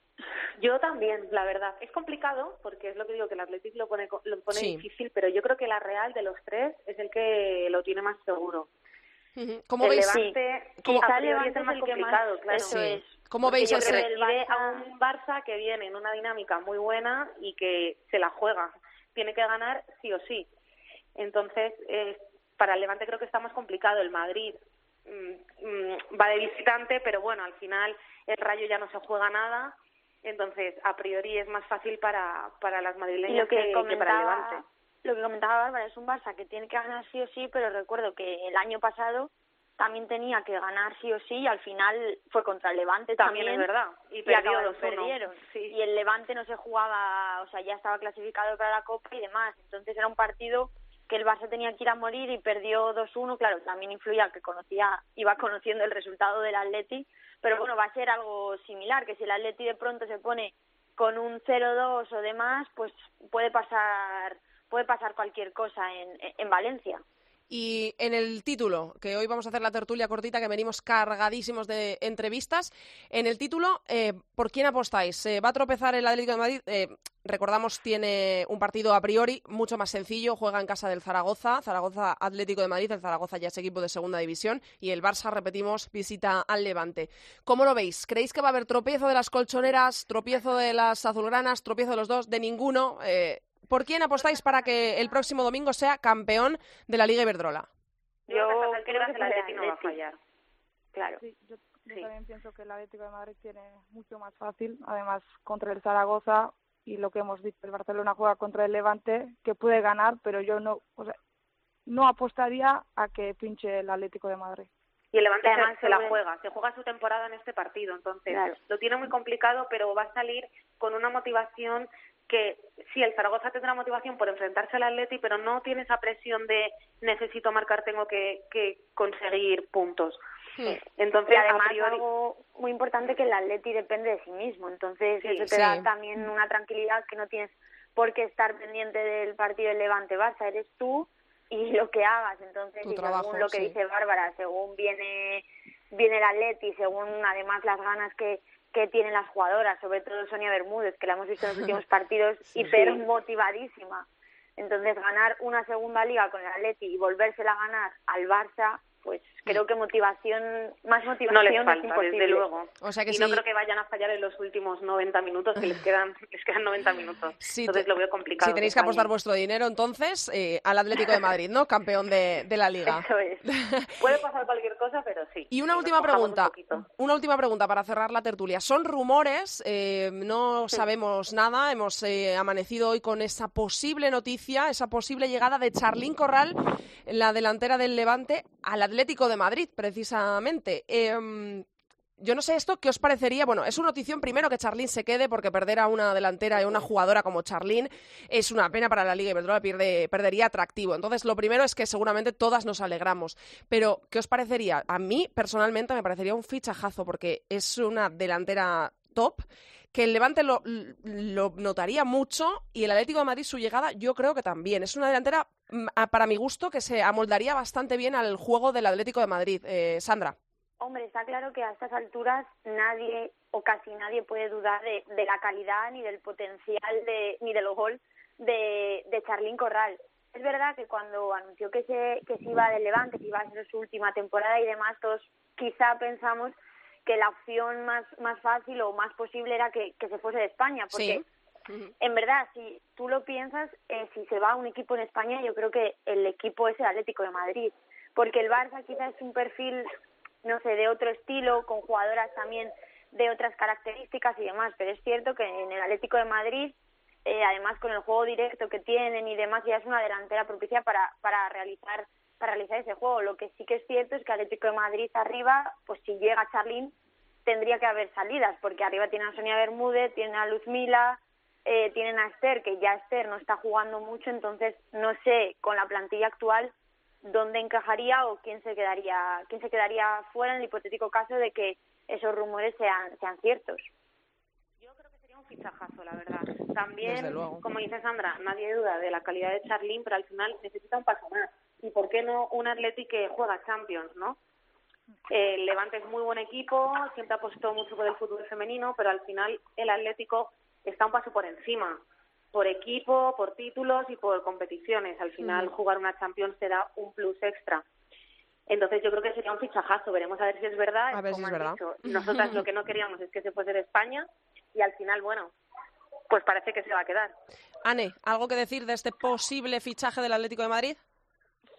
Yo también, la verdad. Es complicado porque es lo que digo, que el Atlético lo pone, lo pone difícil, pero yo creo que la Real de los tres es el que lo tiene más seguro. ¿Cómo el veis? Levante, quizá el Levante es más complicado, claro. Eso es. ¿Cómo veis ese? Barça... a un Barça que viene en una dinámica muy buena y que se la juega. Tiene que ganar sí o sí. Entonces, eh, para el Levante creo que está más complicado. El Madrid mm, mm, va de visitante, pero bueno, al final el Rayo ya no se juega nada. Entonces, a priori es más fácil para, para las madrileñas que, que para el Levante lo que comentaba Bárbara, es un Barça que tiene que ganar sí o sí, pero recuerdo que el año pasado también tenía que ganar sí o sí y al final fue contra el Levante también, también es verdad y, y perdieron y el Levante no se jugaba o sea ya estaba clasificado para la Copa y demás. Entonces era un partido que el Barça tenía que ir a morir y perdió 2-1 claro también influía que conocía iba conociendo el resultado del Atleti pero bueno va a ser algo similar que si el Atleti de pronto se pone con un 0-2 o demás pues puede pasar puede pasar cualquier cosa en, en Valencia. Y en el título, que hoy vamos a hacer la tertulia cortita, que venimos cargadísimos de entrevistas. En el título, eh, ¿por quién apostáis? ¿Va a tropezar el Atlético de Madrid? Eh, recordamos, tiene un partido a priori mucho más sencillo. Juega en casa del Zaragoza. Zaragoza Atlético de Madrid. El Zaragoza ya es equipo de segunda división. Y el Barça, repetimos, visita al Levante. ¿Cómo lo veis? ¿Creéis que va a haber tropiezo de las colchoneras, tropiezo de las azulgranas, tropiezo de los dos? De ninguno. Eh, ¿Por quién apostáis para que el próximo domingo sea campeón de la Liga Iberdrola? Yo creo que el Atlético no va a fallar. Claro. yo, también pienso que el Atlético de Madrid tiene mucho más fácil, además contra el Zaragoza y lo que hemos visto, el Barcelona juega contra el Levante, que puede ganar, pero yo no, o sea, no apostaría a que pinche el Atlético de Madrid. Y el Levante además se, la juega, se juega su temporada en este partido, entonces lo tiene muy complicado, pero va a salir con una motivación que sí, el Zaragoza tendrá motivación por enfrentarse al Atleti, pero no tiene esa presión de necesito marcar, tengo que, que conseguir puntos. Entonces, y además algo muy importante que el Atleti depende de sí mismo, entonces eso te da también una tranquilidad que no tienes por qué estar pendiente del partido del Levante-Barça, eres tú y lo que hagas, entonces y según lo que dice Bárbara, según viene viene el Atleti, según además las ganas que que tienen las jugadoras, sobre todo Sonia Bermúdez, que la hemos visto en los últimos partidos, hiper motivadísima. Entonces, ganar una segunda liga con el Atleti y volvérsela a ganar al Barça, pues creo que motivación, más motivación no les falta, es desde luego. O sea que y no creo que vayan a fallar en los últimos 90 minutos, que les quedan, les quedan 90 minutos. entonces lo veo complicado. Si tenéis que apostar vuestro dinero, entonces, eh, al Atlético de Madrid, ¿no? Campeón de, de la Liga. Eso es. Puede pasar cualquier cosa, pero sí. Y una última pregunta, una última pregunta para cerrar la tertulia. Son rumores, eh, no sabemos nada, hemos eh, amanecido hoy con esa posible noticia, esa posible llegada de Charlín Corral, la delantera del Levante, al Atlético de Madrid precisamente. Em, yo no sé esto, ¿qué os parecería? Bueno, es una notición primero que Charlín se quede porque perder a una delantera y una jugadora como Charlín es una pena para la Liga Iberdrola, pierde, perdería atractivo. Entonces, lo primero es que seguramente todas nos alegramos. Pero, ¿qué os parecería? A mí, personalmente, me parecería un fichajazo porque es una delantera top que el Levante lo, notaría mucho y el Atlético de Madrid su llegada yo creo que también. Es una delantera, para mi gusto, que se amoldaría bastante bien al juego del Atlético de Madrid. Eh, Sandra. Hombre, está claro que a estas alturas nadie o casi nadie puede dudar de, la calidad ni del potencial de, ni del gol de, de Charlín Corral. Es verdad que cuando anunció que se, que se iba del Levante, que iba a ser su última temporada y demás, todos quizá pensamos que la opción más, más fácil o más posible era que, que se fuese de España, porque en verdad, si tú lo piensas, eh, si se va a un equipo en España, yo creo que el equipo es el Atlético de Madrid, porque el Barça quizás es un perfil, no sé, de otro estilo, con jugadoras también de otras características y demás, pero es cierto que en el Atlético de Madrid, eh, además con el juego directo que tienen y demás, ya es una delantera propicia para, para realizar para realizar ese juego. Lo que sí que es cierto es que Atlético de Madrid arriba, pues si llega Charlín, tendría que haber salidas, porque arriba tiene a Sonia Bermúdez, tiene a Luzmila, eh, tienen a Esther, que ya Esther no está jugando mucho, entonces no sé con la plantilla actual dónde encajaría o quién se quedaría quién se quedaría fuera en el hipotético caso de que esos rumores sean sean ciertos. Yo creo que sería un fichajazo, la verdad. También, como dice Sandra, nadie duda de la calidad de Charlín, pero al final necesita un paso más. ¿Y por qué no un Atleti que juega Champions, no? Eh, Levante es muy buen equipo, siempre ha apostado mucho por el fútbol femenino, pero al final el Atlético está un paso por encima, por equipo, por títulos y por competiciones. Al final, jugar una Champions te da un plus extra. Entonces, yo creo que sería un fichajazo. Veremos a ver si es verdad. A ver si es verdad. Nosotras lo que no queríamos es que se fuese de España y al final, bueno, pues parece que se va a quedar. Ane, ¿algo que decir de este posible fichaje del Atlético de Madrid?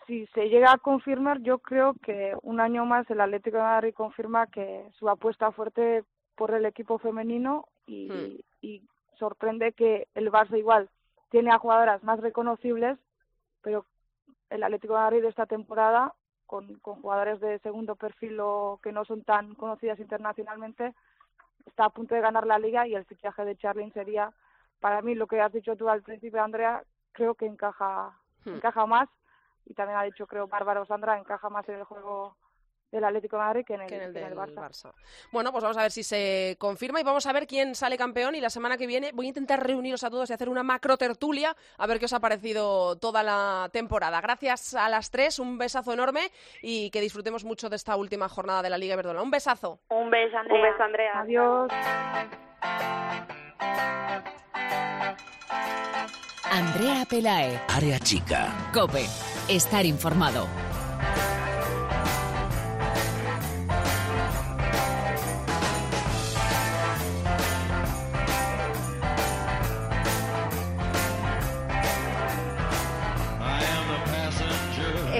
Si se llega a confirmar, yo creo que un año más el Atlético de Madrid confirma que su apuesta fuerte por el equipo femenino y, hmm. y sorprende que el Barça igual tiene a jugadoras más reconocibles, pero el Atlético de Madrid esta temporada, con, con jugadores de segundo perfil o que no son tan conocidas internacionalmente, está a punto de ganar la liga y el fichaje de Charlin sería, para mí, lo que has dicho tú al principio, Andrea, creo que encaja, hmm. encaja más y también ha dicho, creo, Bárbara Sandra, encaja más en el juego del Atlético de Madrid que en el, del Barça. Bueno, pues vamos a ver si se confirma y vamos a ver quién sale campeón y la semana que viene voy a intentar reuniros a todos y hacer una macro tertulia a ver qué os ha parecido toda la temporada. Gracias a las tres, un besazo enorme y que disfrutemos mucho de esta última jornada de la Liga Verdona. Un besazo. Un beso, Andrea. Un beso, Andrea. Adiós. Andrea Pelae. Área chica. Cope. Estar informado.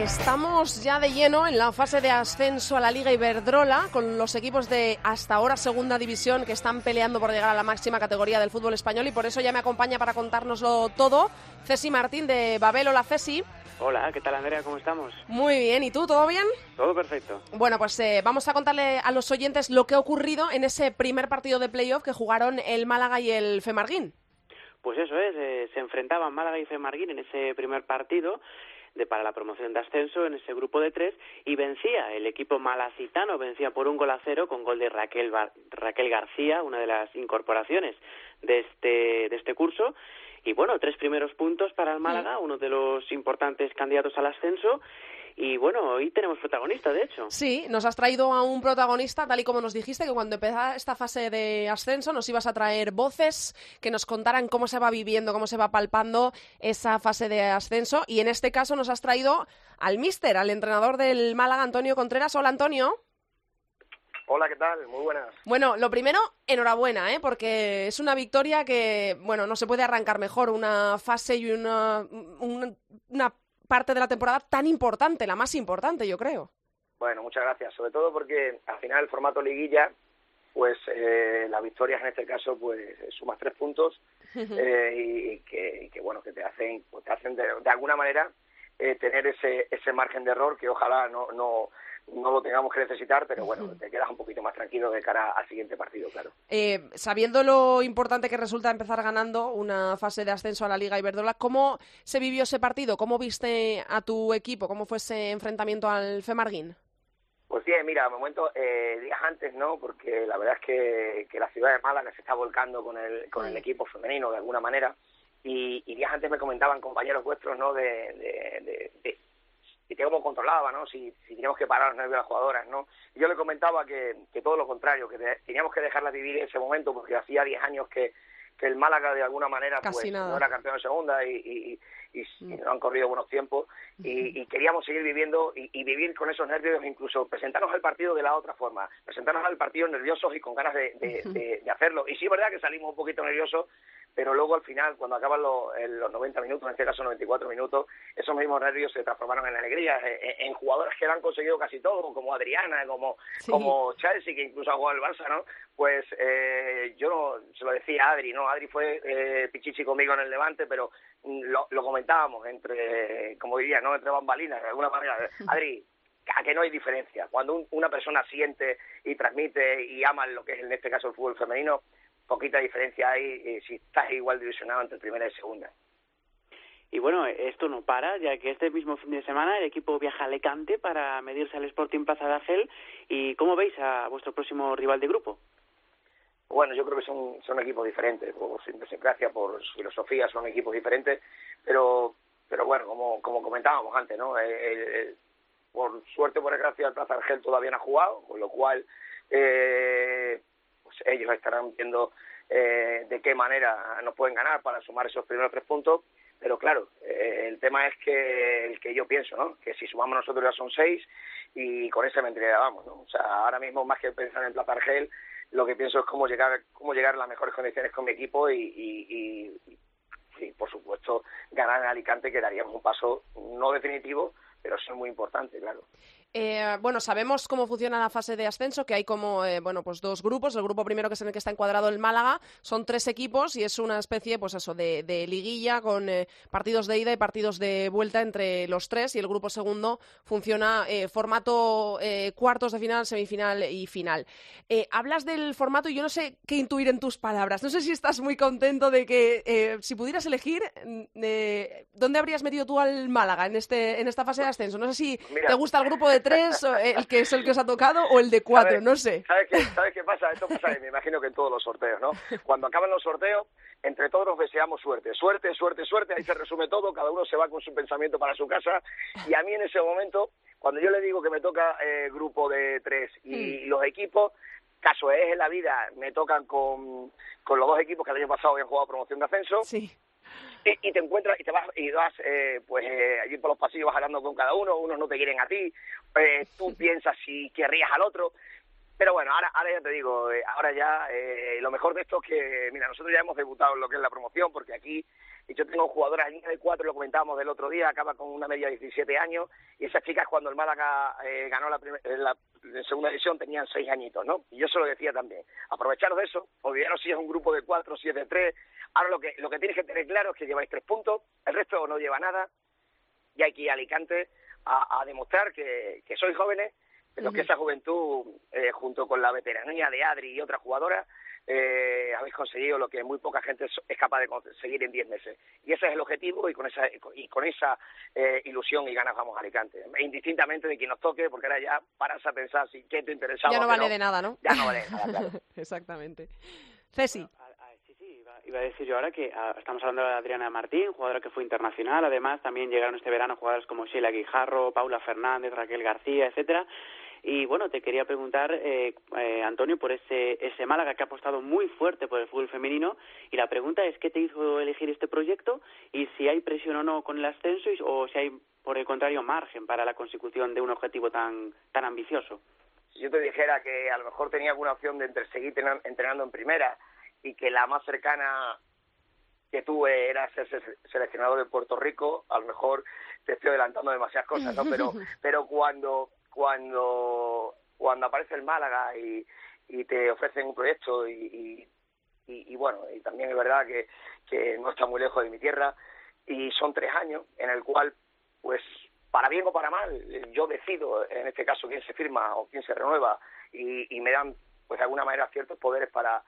Estamos ya de lleno en la fase de ascenso a la Liga Iberdrola con los equipos de hasta ahora Segunda División que están peleando por llegar a la máxima categoría del fútbol español y por eso ya me acompaña para contárnoslo todo Cesi Martín de Babel. Hola Cesi. Hola, ¿qué tal Andrea? ¿Cómo estamos? Muy bien, ¿y tú? ¿Todo bien? Todo perfecto. Bueno, pues eh, vamos a contarle a los oyentes lo que ha ocurrido en ese primer partido de playoff que jugaron el Málaga y el Femarguín. Pues eso es, eh, se enfrentaban Málaga y Femarguín en ese primer partido de para la promoción de ascenso en ese grupo de tres y vencía el equipo malacitano, vencía por un gol a cero con gol de Raquel, Raquel García, una de las incorporaciones de este, de este curso. Y bueno, tres primeros puntos para el Málaga, uno de los importantes candidatos al ascenso y bueno, hoy tenemos protagonista, de hecho. Sí, nos has traído a un protagonista, tal y como nos dijiste, que cuando empezara esta fase de ascenso nos ibas a traer voces que nos contaran cómo se va viviendo, cómo se va palpando esa fase de ascenso. Y en este caso nos has traído al míster, al entrenador del Málaga, Antonio Contreras. Hola, Antonio. Hola, ¿qué tal? Muy buenas. Bueno, lo primero, enhorabuena, ¿eh? porque es una victoria que, bueno, no se puede arrancar mejor. Una fase y una, una parte de la temporada tan importante, la más importante, yo creo. Bueno, muchas gracias. Sobre todo porque al final el formato liguilla, pues eh, las victorias en este caso, pues sumas tres puntos eh, y, que, bueno, que te hacen, pues, te hacen de, alguna manera eh, tener ese, ese margen de error que ojalá no, no, no lo tengamos que necesitar, pero bueno, te quedas un poquito más tranquilo de cara al siguiente partido, claro. Eh, sabiendo lo importante que resulta empezar ganando una fase de ascenso a la Liga Iberdrola, ¿cómo se vivió ese partido? ¿Cómo viste a tu equipo? ¿Cómo fue ese enfrentamiento al Femarguín? Pues bien, mira, momento, eh, días antes, ¿no? Porque la verdad es que, que la ciudad de Málaga se está volcando con el, con el equipo femenino de alguna manera. Y, y días antes me comentaban compañeros vuestros, ¿no? de, de, de que cómo controlaba, ¿no? Si, si teníamos que parar los nervios de las jugadoras, ¿no? Y yo le comentaba que, que todo lo contrario, que teníamos que dejarlas vivir ese momento porque hacía 10 años que, que el Málaga de alguna manera pues no era campeón de segunda y, y, y, mm. no han corrido buenos tiempos y, queríamos seguir viviendo y, vivir con esos nervios incluso presentarnos al partido de la otra forma presentarnos al partido nerviosos y con ganas de, de, de, hacerlo y sí es verdad que salimos un poquito nerviosos pero luego al final, cuando acaban los, los 90 minutos, en este caso 94 minutos, esos mismos nervios se transformaron en alegría, en, jugadores que han conseguido casi todo, como Adriana, como, como Chelsea, que incluso ha jugado el Barça, ¿no? Pues eh, yo se lo decía a Adri, ¿no? Adri fue eh, pichichi conmigo en el Levante, pero lo, lo comentábamos entre, como diría, ¿no? Entre bambalinas, de alguna manera. Adri, a que no hay diferencia. Cuando una persona siente y transmite y ama lo que es en este caso el fútbol femenino, poquita diferencia hay eh, si estás igual divisionado entre primera y segunda. Y bueno, esto no para, ya que este mismo fin de semana el equipo viaja a Alicante para medirse al Sporting Plaza de Argel. ¿Y cómo veis a vuestro próximo rival de grupo? Bueno, yo creo que son, son equipos diferentes, por su idiosincrasia, por su filosofía, son equipos diferentes, pero pero bueno, como, como comentábamos antes, ¿no? por suerte por desgracia el Plaza Argel todavía no ha jugado, con lo cual eh, pues ellos estarán viendo eh, de qué manera nos pueden ganar para sumar esos primeros tres puntos. Pero claro, eh, el tema es que el que yo pienso, ¿no? Que si sumamos nosotros ya son seis y con esa mentalidad vamos, ahora mismo más que pensar en Plaza Argel, lo que pienso es cómo llegar, cómo llegar a las mejores condiciones con mi equipo y, y, por supuesto, ganar en Alicante, que daríamos un paso no definitivo, pero es muy importante, claro. Eh, bueno, sabemos cómo funciona la fase de ascenso, que hay como eh, bueno, pues dos grupos. El grupo primero, que es en el que está encuadrado el Málaga, son tres equipos y es una especie, pues eso, de, liguilla con eh, partidos de ida y partidos de vuelta entre los tres. Y el grupo segundo funciona formato cuartos de final, semifinal y final. hablas del formato y yo no sé qué intuir en tus palabras. No sé si estás muy contento de que, si pudieras elegir, mm, ¿dónde habrías metido tú al Málaga en, este, en esta fase de ascenso? No sé si te gusta el grupo de tres, el que es el que os ha tocado, o el de cuatro, no sé. ¿sabes qué, ¿Sabes qué pasa? Esto pasa, me imagino que en todos los sorteos, ¿no? Cuando acaban los sorteos, entre todos deseamos suerte. Suerte, suerte, suerte, ahí se resume todo, cada uno se va con su pensamiento para su casa, y a mí en ese momento, cuando yo le digo que me toca eh, grupo de tres y, mm. los equipos, caso es en la vida, me tocan con, con los dos equipos que el año pasado habían jugado promoción de ascenso. Sí y, te encuentras y te vas y vas eh, pues eh, allí por los pasillos vas hablando con cada uno unos no te quieren a ti eh, tú piensas si querrías al otro pero bueno ahora ahora ya te digo eh, ahora ya eh, lo mejor de esto es que mira nosotros ya hemos debutado en lo que es la promoción porque aquí yo tengo jugadoras de cuatro lo comentábamos del otro día acaba con una media de 17 años y esas chicas cuando el Málaga ganó la, segunda edición tenían seis añitos no y yo se lo decía también. Aprovecharos de eso olvidaros si es un grupo de cuatro si es de tres. Ahora lo que, lo que tienes que tener claro es que lleváis tres puntos, el resto no lleva nada, y hay que ir a Alicante a, demostrar que, que sois jóvenes, pero que esa juventud, eh, junto con la veteranía de Adri y otras jugadoras, eh, habéis conseguido lo que muy poca gente es capaz de conseguir en diez meses. Y ese es el objetivo y con esa, y con esa eh, ilusión y ganas vamos a Alicante. Indistintamente de quien nos toque, porque ahora ya paras a pensar si qué te interesaba. Ya no vale de nada, ¿no? Ya no vale de nada, claro. Exactamente. Ceci iba a decir yo ahora que ah, estamos hablando de Adriana Martín, jugadora que fue internacional, además también llegaron este verano jugadoras como Sheila Guijarro, Paula Fernández, Raquel García, etcétera. Y bueno, te quería preguntar, eh, eh, Antonio, por ese, ese Málaga que ha apostado muy fuerte por el fútbol femenino. Y la pregunta es, ¿qué te hizo elegir este proyecto? Y si hay presión o no con el ascenso, o si hay, por el contrario, margen para la consecución de un objetivo tan, tan ambicioso. Si yo te dijera que a lo mejor tenía alguna opción de seguir entrenando en primera, y que la más cercana que tuve era ser seleccionador de Puerto Rico, a lo mejor te estoy adelantando demasiadas cosas, ¿no? Pero, pero cuando, cuando, cuando aparece el Málaga y, y te ofrecen un proyecto y, y, y, bueno, y también es verdad que, que no está muy lejos de mi tierra y son tres años en el cual, pues, para bien o para mal, yo decido, en este caso, quién se firma o quién se renueva y, y me dan, pues, de alguna manera ciertos poderes para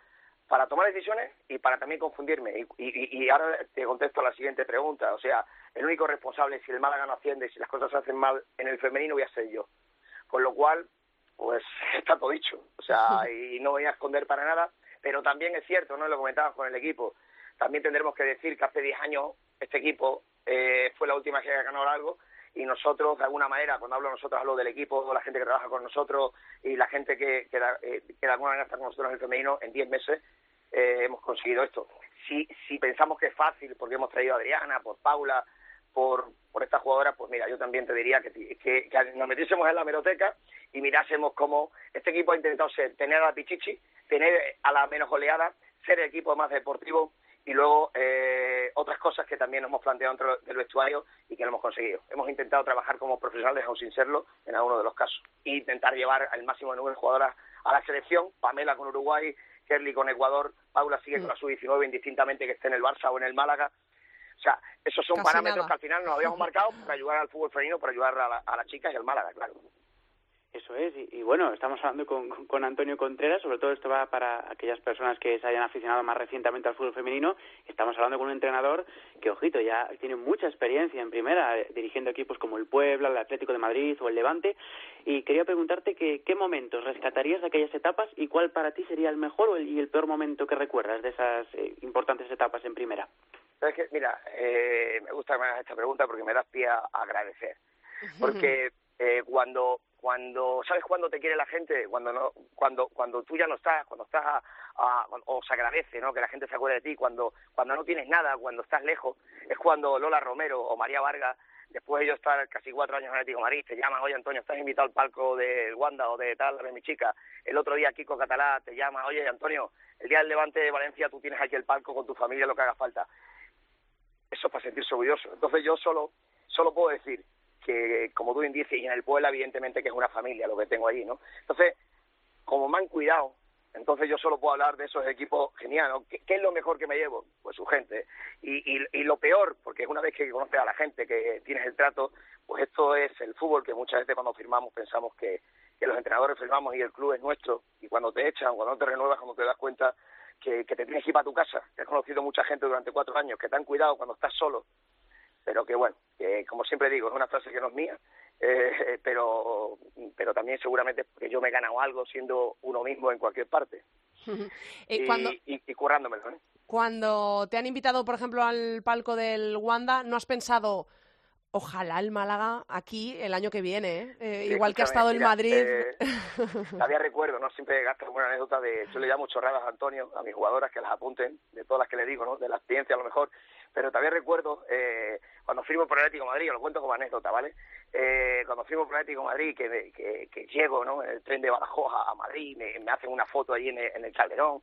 para tomar decisiones y para también confundirme. Y, y, ahora te contesto la siguiente pregunta. O sea, el único responsable si el Málaga no asciende, si las cosas se hacen mal en el femenino, voy a ser yo. Con lo cual, pues está todo dicho. O sea, y no voy a esconder para nada. Pero también es cierto, ¿no? Lo comentabas con el equipo. También tendremos que decir que hace 10 años este equipo eh, fue la última que ganó algo y nosotros, de alguna manera, cuando hablo nosotros, hablo del equipo, la gente que trabaja con nosotros y la gente que, que, eh, de alguna manera está con nosotros en el femenino, en 10 meses eh, hemos conseguido esto. Si, si pensamos que es fácil, porque hemos traído a Adriana, por Paula, por, por esta jugadora, pues mira, yo también te diría que, que, nos metiésemos en la meroteca y mirásemos cómo este equipo ha intentado ser, tener a la Pichichi, tener a la menos goleada, ser el equipo más deportivo y luego eh, otras cosas que también nos hemos planteado dentro del vestuario y que lo hemos conseguido. Hemos intentado trabajar como profesionales, aún sin serlo, en alguno de los casos. E intentar llevar al máximo número de jugadoras a la selección, Pamela con Uruguay, Kerly con Ecuador, Paula sigue con la sub-19 indistintamente que esté en el Barça o en el Málaga. O sea, esos son parámetros que al final nos habíamos marcado para ayudar al fútbol femenino, para ayudar a, a las chicas y al Málaga, claro. Eso es, y, bueno, estamos hablando con, con, Antonio Contreras, sobre todo esto va para aquellas personas que se hayan aficionado más recientemente al fútbol femenino. Estamos hablando con un entrenador que, ojito, ya tiene mucha experiencia en primera, eh, dirigiendo equipos como el Puebla, el Atlético de Madrid o el Levante. Y quería preguntarte que, qué momentos rescatarías de aquellas etapas y cuál para ti sería el mejor o el, y el peor momento que recuerdas de esas eh, importantes etapas en primera. Es que, mira, eh, me gusta más esta pregunta porque me das pie a agradecer. Porque cuando cuando sabes cuándo te quiere la gente cuando no cuando cuando tú ya no estás cuando estás o se agradece no que la gente se acuerde de ti. Cuando cuando no tienes nada cuando estás lejos es cuando Lola Romero o María Vargas después de yo estar casi cuatro años en Atlético Madrid te llaman oye Antonio estás invitado al palco de Wanda o de tal de mi chica el otro día Kiko Catalá te llama oye Antonio el día del Levante de Valencia tú tienes aquí el palco con tu familia lo que haga falta eso es para sentirse orgulloso entonces yo solo solo puedo decir que, como tú bien dices, y en el pueblo evidentemente que es una familia lo que tengo allí, ¿no? Entonces, como me han cuidado, entonces yo solo puedo hablar de esos equipos geniales. ¿Qué, es lo mejor que me llevo? Pues su gente. Y, y, y, lo peor, porque una vez que conoces a la gente, que tienes el trato, pues esto es el fútbol, que muchas veces cuando firmamos pensamos que, que los entrenadores firmamos y el club es nuestro, y cuando te echan, cuando te renuevas, cuando te das cuenta que, que te tienes que ir para tu casa, que has conocido mucha gente durante cuatro años, que te han cuidado cuando estás solo, pero que bueno, que como siempre digo, es una frase que no es mía, eh, pero, pero también seguramente porque yo me he ganado algo siendo uno mismo en cualquier parte. y, cuando, y, currándomelo. ¿eh? Cuando te han invitado, por ejemplo, al palco del Wanda, ¿no has pensado, ojalá el Málaga aquí el año que viene, ¿eh? eh igual que ha estado el Madrid. Eh, todavía recuerdo, ¿no? Siempre gasto una anécdota de, yo le llamo chorradas a Antonio, a mis jugadoras que las apunten, de todas las que le digo, ¿no? De la experiencia a lo mejor, pero todavía recuerdo eh, cuando firmo por Atlético Madrid, lo cuento como anécdota, ¿vale? Eh, cuando firmo por Atlético Madrid, que, que, que, llego, ¿no? En el tren de Badajoz a, Madrid, me, me, hacen una foto ahí en el, en el Calderón,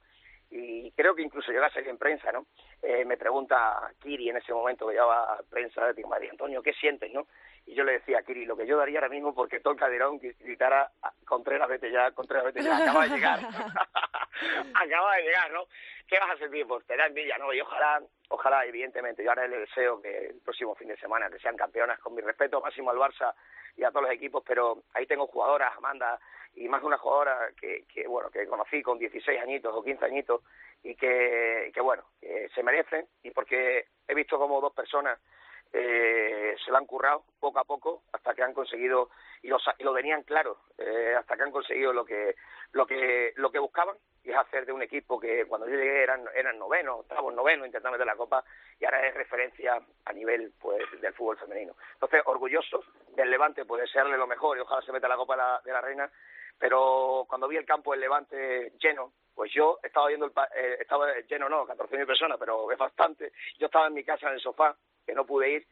y creo que incluso llega a salir en prensa, ¿no? Eh, me pregunta Kiri en ese momento que llevaba prensa, digo, María Antonio, ¿qué sientes, no? Y yo le decía a Kiri, lo que yo daría ahora mismo porque todo el Calderón gritara, Contreras, vete ya, Contreras, vete ya, acaba de llegar. acaba de llegar, ¿no? ¿Qué vas a sentir? Pues te da envidia, ¿no? Y ojalá, ojalá, evidentemente, yo ahora le deseo que el próximo fin de semana que sean campeonas, con mi respeto máximo al Barça y a todos los equipos, pero ahí tengo jugadoras, Amanda, y más de una jugadora que, que, bueno que conocí con 16 añitos o 15 añitos y que, que bueno que se merecen y porque he visto como dos personas eh, se lo han currado poco a poco hasta que han conseguido y lo, y lo venían claro eh, hasta que han conseguido lo que lo que lo que buscaban y es hacer de un equipo que cuando yo llegué eran eran novenos octavos novenos intentando meter la copa y ahora es referencia a nivel pues del fútbol femenino entonces orgullosos del Levante puede serle lo mejor y ojalá se meta la copa de la, de la reina pero cuando vi el campo del Levante lleno, pues yo estaba viendo el eh, estaba lleno no, 14.000 personas, pero es bastante. Yo estaba en mi casa en el sofá, que no pude ir,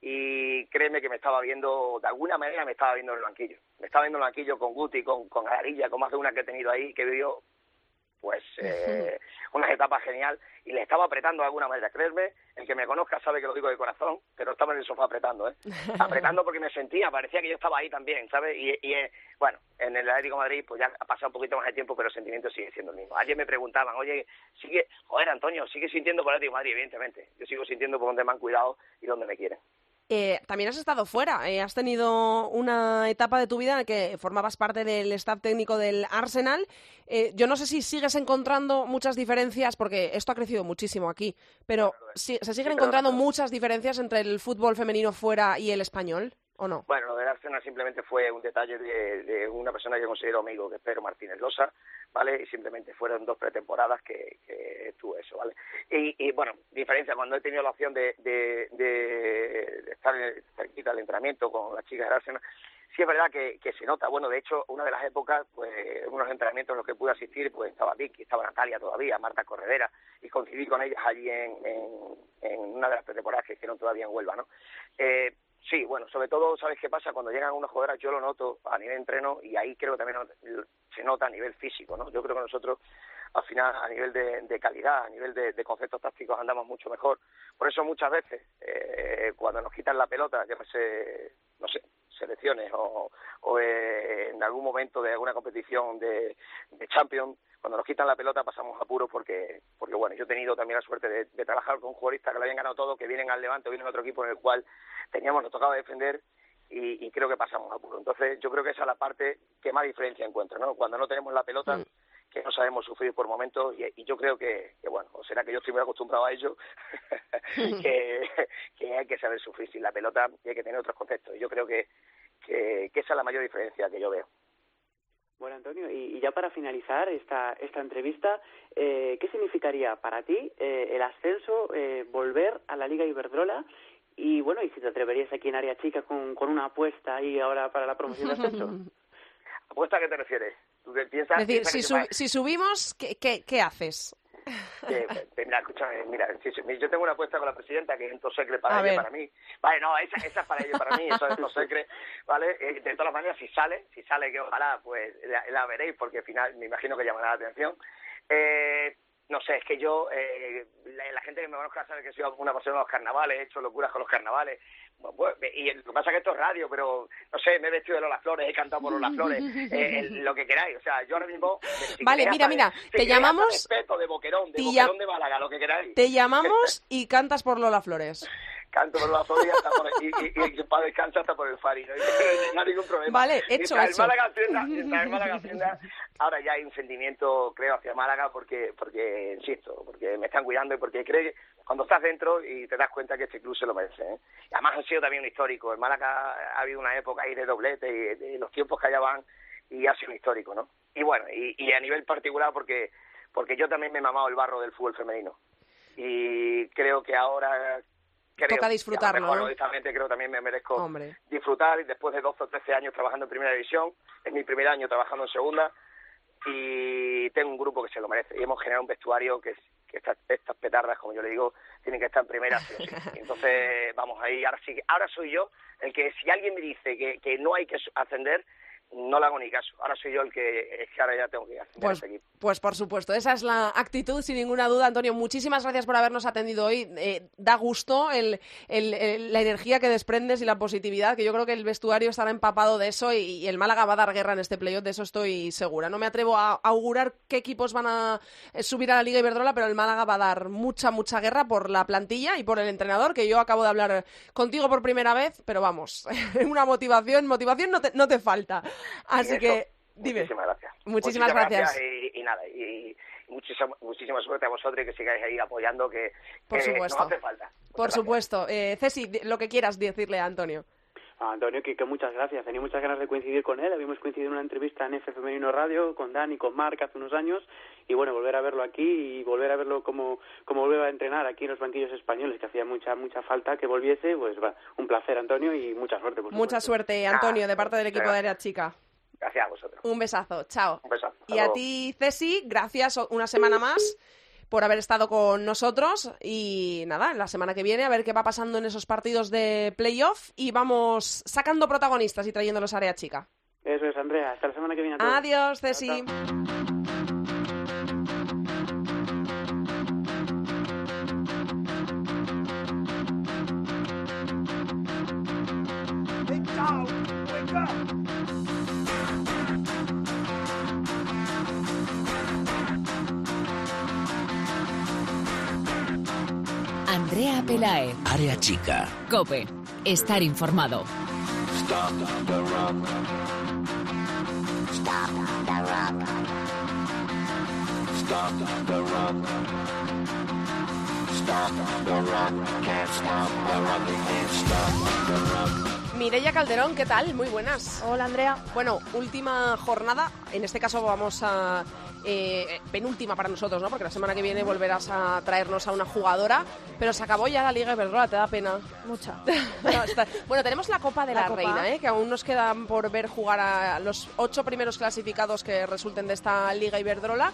y créeme que me estaba viendo, de alguna manera me estaba viendo en el banquillo. Me estaba viendo en el banquillo con Guti, con, con con más de una que he tenido ahí, que vivió pues eh, unas etapas genial y le estaba apretando de alguna manera. Creerme, el que me conozca sabe que lo digo de corazón, pero estaba en el sofá apretando, ¿eh? apretando porque me sentía, parecía que yo estaba ahí también, ¿sabes? Y, y eh, bueno, en el Atlético de Madrid pues ya ha pasado un poquito más de tiempo, pero el sentimiento sigue siendo el mismo. Ayer me preguntaban, oye, sigue, joder Antonio, sigue sintiendo por el Atlético de Madrid, evidentemente. Yo sigo sintiendo por donde me han cuidado y donde me quieren. Eh, también has estado fuera, eh, has tenido una etapa de tu vida en la que formabas parte del staff técnico del Arsenal. Eh, yo no sé si sigues encontrando muchas diferencias, porque esto ha crecido muchísimo aquí, pero ¿se siguen encontrando muchas diferencias entre el fútbol femenino fuera y el español? ¿O no? Bueno, lo del Arsenal simplemente fue un detalle de, una persona que considero amigo, que es Pedro Martínez Losa, ¿vale? Y simplemente fueron dos pretemporadas que, que eso, ¿vale? Y, y, bueno, diferencia, cuando he tenido la opción de, de, de, estar cerquita del entrenamiento con las chicas del Arsenal, sí es verdad que, que, se nota. Bueno, de hecho, una de las épocas, pues, unos entrenamientos en los que pude asistir, pues estaba Vicky, estaba Natalia todavía, Marta Corredera, y coincidí con ellas allí en, en, en una de las pretemporadas que hicieron todavía en Huelva, ¿no? Eh, Sí, bueno, sobre todo, ¿sabes qué pasa? Cuando llegan unas jugadoras, yo lo noto a nivel entreno y ahí creo que también se nota a nivel físico, ¿no? Yo creo que nosotros, al final, a nivel de, calidad, a nivel de, conceptos tácticos, andamos mucho mejor. Por eso muchas veces, eh, cuando nos quitan la pelota, llámese, no sé, selecciones o, o eh, en algún momento de alguna competición de, de Champions, cuando nos quitan la pelota pasamos apuros porque, porque bueno, yo he tenido también la suerte de, trabajar con jugadores que lo habían ganado todo, que vienen al Levante o vienen a otro equipo en el cual teníamos, nos tocaba defender y, creo que pasamos apuros. Entonces yo creo que esa es la parte que más diferencia encuentro, ¿no? Cuando no tenemos la pelota, mm. Que no sabemos sufrir por momentos y, yo creo que, que, bueno, o será que yo estoy muy acostumbrado a ello, que, que hay que saber sufrir sin la pelota y hay que tener otros conceptos. Yo creo que, que, esa es la mayor diferencia que yo veo. Bueno, Antonio, y, ya para finalizar esta, esta entrevista, eh, ¿qué significaría para ti eh, el ascenso, eh, volver a la Liga Iberdrola? Y bueno, y si te atreverías aquí en área chica con, con una apuesta ahí ahora para la promoción de ascenso. ¿Apuesta a qué te refieres? Es decir, si, si subimos, ¿qué, qué, qué haces? Eh, mira, escúchame, mira, yo tengo una apuesta con la presidenta que es en secre para ella, para mí. Vale, no, esa, esa es para ella, para mí, eso es en secre, ¿vale? Eh, de todas maneras, si sale, si sale, que ojalá, pues la, veréis, porque al final me imagino que llamará la atención. Eh, no sé, es que yo, eh, la, gente que me conozca sabe que soy una persona de los carnavales, he hecho locuras con los carnavales, y lo que pasa es que esto es radio, pero no sé, me he vestido de Lola Flores, he cantado por Lola Flores, eh, lo que queráis. O sea, yo ahora mismo. vale, mira, mira, te llamamos. Respeto de Boquerón, de Boquerón de Málaga, lo que queráis. Te llamamos y cantas por Lola Flores canto por la Flores y, y, y, y, para descansar hasta por el Fari, no, hay ningún problema. Vale, hecho, hecho. Málaga Málaga ahora ya hay un sentimiento, creo, hacia Málaga porque, porque insisto, porque me están cuidando y porque creo que cuando estás dentro y te das cuenta que este club se lo merece. ¿eh? Y además ha sido también un histórico. En Málaga ha habido una época ahí de doblete y de los tiempos que allá van y ha sido un histórico, ¿no? Y bueno, y, y a nivel particular porque, porque yo también me he mamado el barro del fútbol femenino. Y creo que ahora creo, Toca disfrutarlo, mejor, honestamente creo también me merezco disfrutar y después de 12 o 13 años trabajando en primera división, es mi primer año trabajando en segunda y tengo un grupo que se lo merece y hemos generado un vestuario que, que estas, estas petardas, como yo le digo, tienen que estar en primera. Entonces, vamos ahí, ahora sí, ahora soy yo el que si alguien me dice que, que no hay que ascender, no le hago ni caso. Ahora soy yo el que, es que ahora ya tengo que hacer pues, equipo. Pues por supuesto, esa es la actitud, sin ninguna duda. Antonio, muchísimas gracias por habernos atendido hoy. Eh, da gusto el, el, la energía que desprendes y la positividad, que yo creo que el vestuario estará empapado de eso y, el Málaga va a dar guerra en este playoff, de eso estoy segura. No me atrevo a augurar qué equipos van a eh, subir a la Liga Iberdrola, pero el Málaga va a dar mucha, mucha guerra por la plantilla y por el entrenador, que yo acabo de hablar contigo por primera vez, pero vamos, una motivación, motivación no te, no te falta. Así que, dime. Muchísimas gracias. Muchísimas, gracias. y, nada, y muchísima, muchísima suerte a vosotros y que sigáis ahí apoyando, que, Por supuesto. hace falta. Por supuesto. Eh, Ceci, lo que quieras decirle a Antonio. A Antonio, que, muchas gracias. Tenía muchas ganas de coincidir con él. Habíamos coincidido en una entrevista en F Femenino Radio con Dani, con Marc hace unos años. Y bueno, volver a verlo aquí y volver a verlo como, como volver a entrenar aquí en los banquillos españoles, que hacía mucha mucha falta que volviese. Pues va, un placer, Antonio, y mucha suerte. mucha suerte, Antonio, de parte del equipo de Área Chica. Gracias a vosotros. Un besazo, chao. Un besazo. Y a ti, Ceci, gracias una semana más por haber estado con nosotros y nada, la semana que viene a ver qué va pasando en esos partidos de playoff y vamos sacando protagonistas y trayéndolos a área chica. Eso es, Andrea. Hasta la semana que viene. Adiós, Ceci. Andrea Pelae. Área chica. Cope. Estar informado. Stop the rock. Stop the rock. Stop the rock. Stop the rock. Can't stop the rock. Can't stop the rock. Mireya Calderón, ¿qué tal? Muy buenas. Hola, Andrea. Bueno, última jornada. En este caso vamos a eh, penúltima para nosotros, ¿no? Porque la semana que viene volverás a traernos a una jugadora, pero se acabó ya la Liga Iberdrola, ¿te da pena? Mucha. bueno, tenemos la Copa de la, Reina, ¿eh? que aún nos quedan por ver jugar a los ocho primeros clasificados que resulten de esta Liga Iberdrola.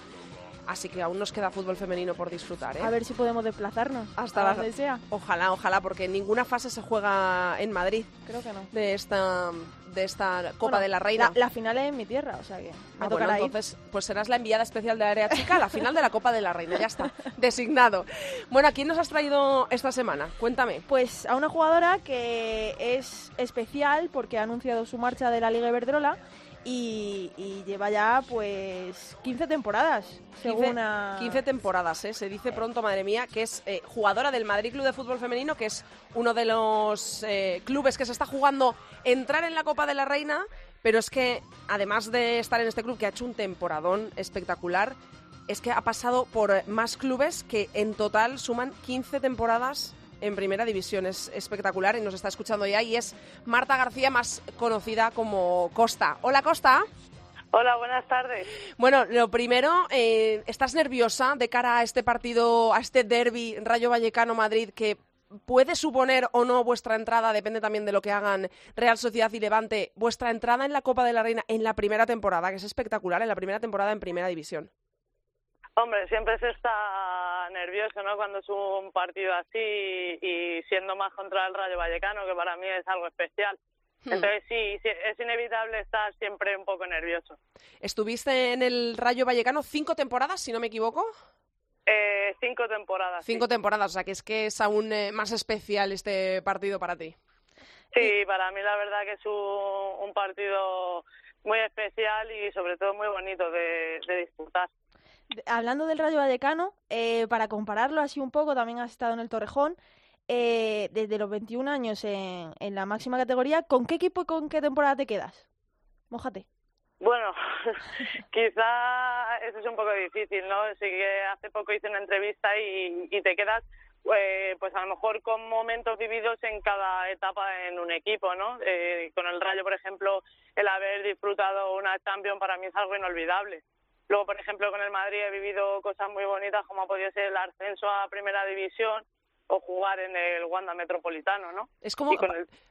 Así que aún nos queda fútbol femenino por disfrutar. ¿eh? A ver si podemos desplazarnos hasta la donde sea. Ojalá, ojalá, porque ninguna fase se juega en Madrid. Creo que no. De esta de esta Copa de la Reina. La, final es en mi tierra, o sea que me ah, bueno, entonces pues serás la enviada especial de Área Chica, la final de la Copa de la Reina, ya está, designado. Bueno, ¿a quién nos has traído esta semana? Cuéntame. Pues a una jugadora que es especial porque ha anunciado su marcha de la Liga Iberdrola y, lleva ya pues 15 temporadas. 15, 15 temporadas, ¿eh? se dice pronto, madre mía, que es eh, jugadora del Madrid Club de Fútbol Femenino, que es uno de los eh, clubes que se está jugando entrar en la Copa de la Reina, pero es que además de estar en este club que ha hecho un temporadón espectacular, es que ha pasado por más clubes que en total suman 15 temporadas en primera división. Es espectacular y nos está escuchando ya y es Marta García, más conocida como Costa. Hola Costa. Hola, buenas tardes. Bueno, lo primero, eh, ¿estás nerviosa de cara a este partido, a este derby Rayo Vallecano-Madrid que puede suponer o no vuestra entrada, depende también de lo que hagan Real Sociedad y Levante, vuestra entrada en la Copa de la Reina en la primera temporada, que es espectacular, en la primera temporada en primera división? Hombre, siempre se está nervioso, ¿no? Cuando es un partido así y siendo más contra el Rayo Vallecano, que para mí es algo especial. Hmm. Entonces sí, es inevitable estar siempre un poco nervioso. ¿Estuviste en el Rayo Vallecano cinco temporadas, si no me equivoco? Eh, cinco temporadas. Cinco temporadas, o sea que es que es aún eh, más especial este partido para ti. Sí, para mí la verdad que es un, partido muy especial y sobre todo muy bonito de disfrutar hablando del Rayo Vallecano, eh, para compararlo así un poco, también has estado en el Torrejón. Eh, desde los 21 años en, en, la máxima categoría, ¿con qué equipo y con qué temporada te quedas? Mójate. Bueno, quizá eso es un poco difícil, ¿no? Sí que hace poco hice una entrevista y, y te quedas, eh, pues a lo mejor con momentos vividos en cada etapa en un equipo, ¿no? Eh, con el Rayo, por ejemplo, el haber disfrutado una Champions para mí es algo inolvidable. Luego, por ejemplo, con el Madrid he vivido cosas muy bonitas como ha podido ser el ascenso a Primera División o jugar en el Wanda Metropolitano, ¿no? Es como,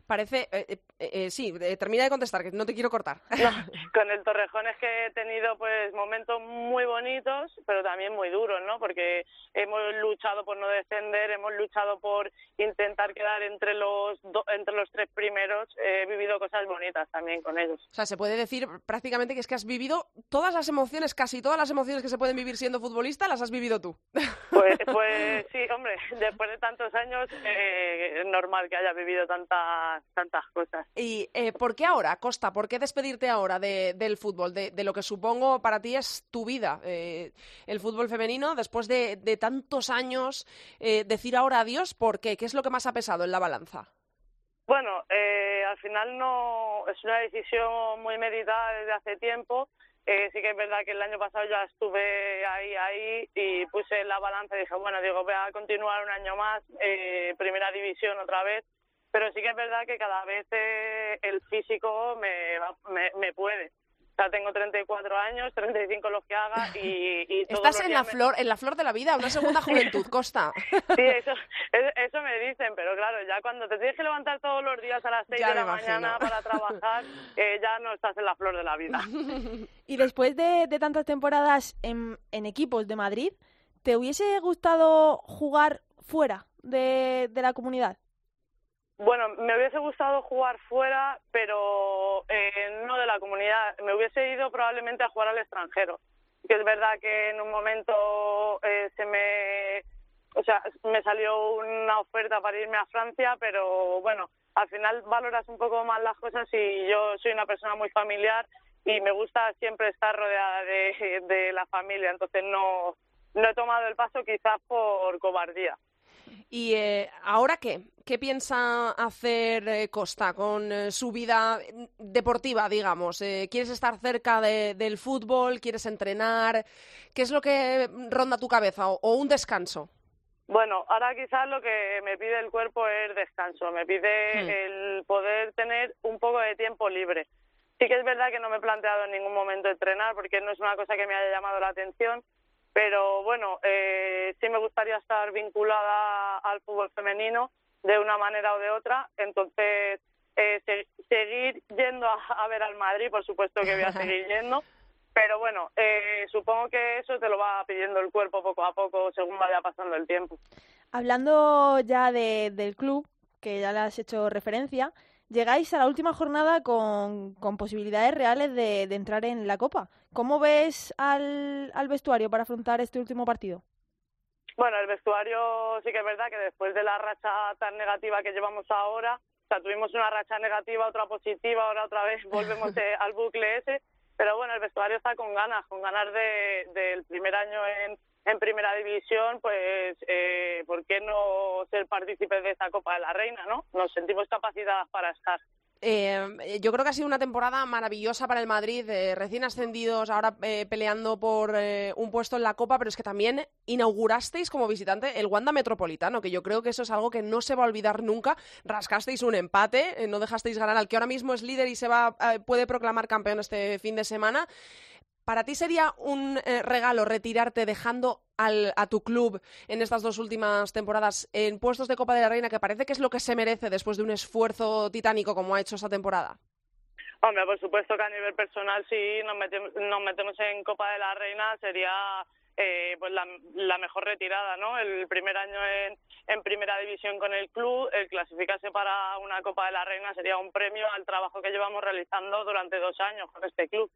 parece, eh, eh, eh, sí, termina de contestar, que no te quiero cortar. con el Torrejón es que he tenido pues momentos muy bonitos, pero también muy duros, ¿no? Porque hemos luchado por no descender, hemos luchado por intentar quedar entre los entre los tres primeros, he vivido cosas bonitas también con ellos. O sea, se puede decir prácticamente que es que has vivido todas las emociones, casi todas las emociones que se pueden vivir siendo futbolista, las has vivido tú. Pues, pues sí, hombre, después de tantos años eh, es normal que haya vivido tantas tantas cosas. ¿Y eh, por qué ahora, Costa? ¿Por qué despedirte ahora de, del fútbol, de, de, lo que supongo para ti es tu vida, eh, el fútbol femenino, después de, de tantos años, eh, decir ahora adiós? ¿Por qué? ¿Qué es lo que más ha pesado en la balanza? Bueno, eh, al final no es una decisión muy meditada desde hace tiempo eh, sí que es verdad que el año pasado ya estuve ahí, ahí y puse la balanza y dije, bueno, digo, voy a continuar un año más, eh, primera división otra vez, pero sí que es verdad que cada vez eh, el físico me, me, me puede tengo 34 años, 35 los que haga y, y Estás en la flor, en la flor de la vida, una segunda juventud, Costa. Sí, eso, eso me dicen, pero claro, ya cuando te tienes que levantar todos los días a las 6 de la mañana para trabajar, eh, ya no estás en la flor de la vida. y después de, de tantas temporadas en, en equipos de Madrid, ¿te hubiese gustado jugar fuera de, de la comunidad? Bueno, me hubiese gustado jugar fuera, pero eh, no de la comunidad. Me hubiese ido probablemente a jugar al extranjero. Que es verdad que en un momento eh, se me, o sea, me salió una oferta para irme a Francia, pero bueno, al final valoras un poco más las cosas y yo soy una persona muy familiar y me gusta siempre estar rodeada de, de la familia, entonces no, no he tomado el paso quizás por cobardía. ¿Y eh, ahora qué? ¿Qué piensa hacer eh, Costa con eh, su vida deportiva, digamos? ¿Quieres estar cerca del fútbol? ¿Quieres entrenar? ¿Qué es lo que ronda tu cabeza? ¿O, un descanso? Bueno, ahora quizás lo que me pide el cuerpo es descanso, me pide hmm. el poder tener un poco de tiempo libre. Sí que es verdad que no me he planteado en ningún momento entrenar porque no es una cosa que me haya llamado la atención, pero bueno, eh, sí me gustaría estar vinculada al fútbol femenino de una manera o de otra, entonces eh, seguir yendo a, ver al Madrid, por supuesto que voy a seguir yendo, Pero bueno, eh, supongo que eso te lo va pidiendo el cuerpo poco a poco según vaya pasando el tiempo. Hablando ya de, del club, que ya le has hecho referencia, llegáis a la última jornada con, con posibilidades reales de, de, entrar en la Copa. ¿Cómo ves al, al vestuario para afrontar este último partido? Bueno, el vestuario sí que es verdad que después de la racha tan negativa que llevamos ahora, o sea, tuvimos una racha negativa, otra positiva, ahora otra vez volvemos al bucle ese, pero bueno, el vestuario está con ganas, con ganas de, del primer año en, en primera división, pues eh, ¿por qué no ser partícipes de esta Copa de la Reina, no? Nos sentimos capacitadas para estar. Eh, yo creo que ha sido una temporada maravillosa para el Madrid, eh, recién ascendidos, ahora eh, peleando por eh, un puesto en la Copa, pero es que también inaugurasteis como visitante el Wanda Metropolitano, que yo creo que eso es algo que no se va a olvidar nunca. Rascasteis un empate, no dejasteis ganar al que ahora mismo es líder y se va puede proclamar campeón este fin de semana. ¿Para ti sería un eh, regalo retirarte dejando al, a tu club en estas dos últimas temporadas en puestos de Copa de la Reina, que parece que es lo que se merece después de un esfuerzo titánico como ha hecho esta temporada? Hombre, por supuesto que a nivel personal, si nos metemos, nos metemos en Copa de la Reina, sería eh, pues la, la, mejor retirada, ¿no? El primer año en, en primera división con el club, el clasificarse para una Copa de la Reina sería un premio al trabajo que llevamos realizando durante dos años con este club.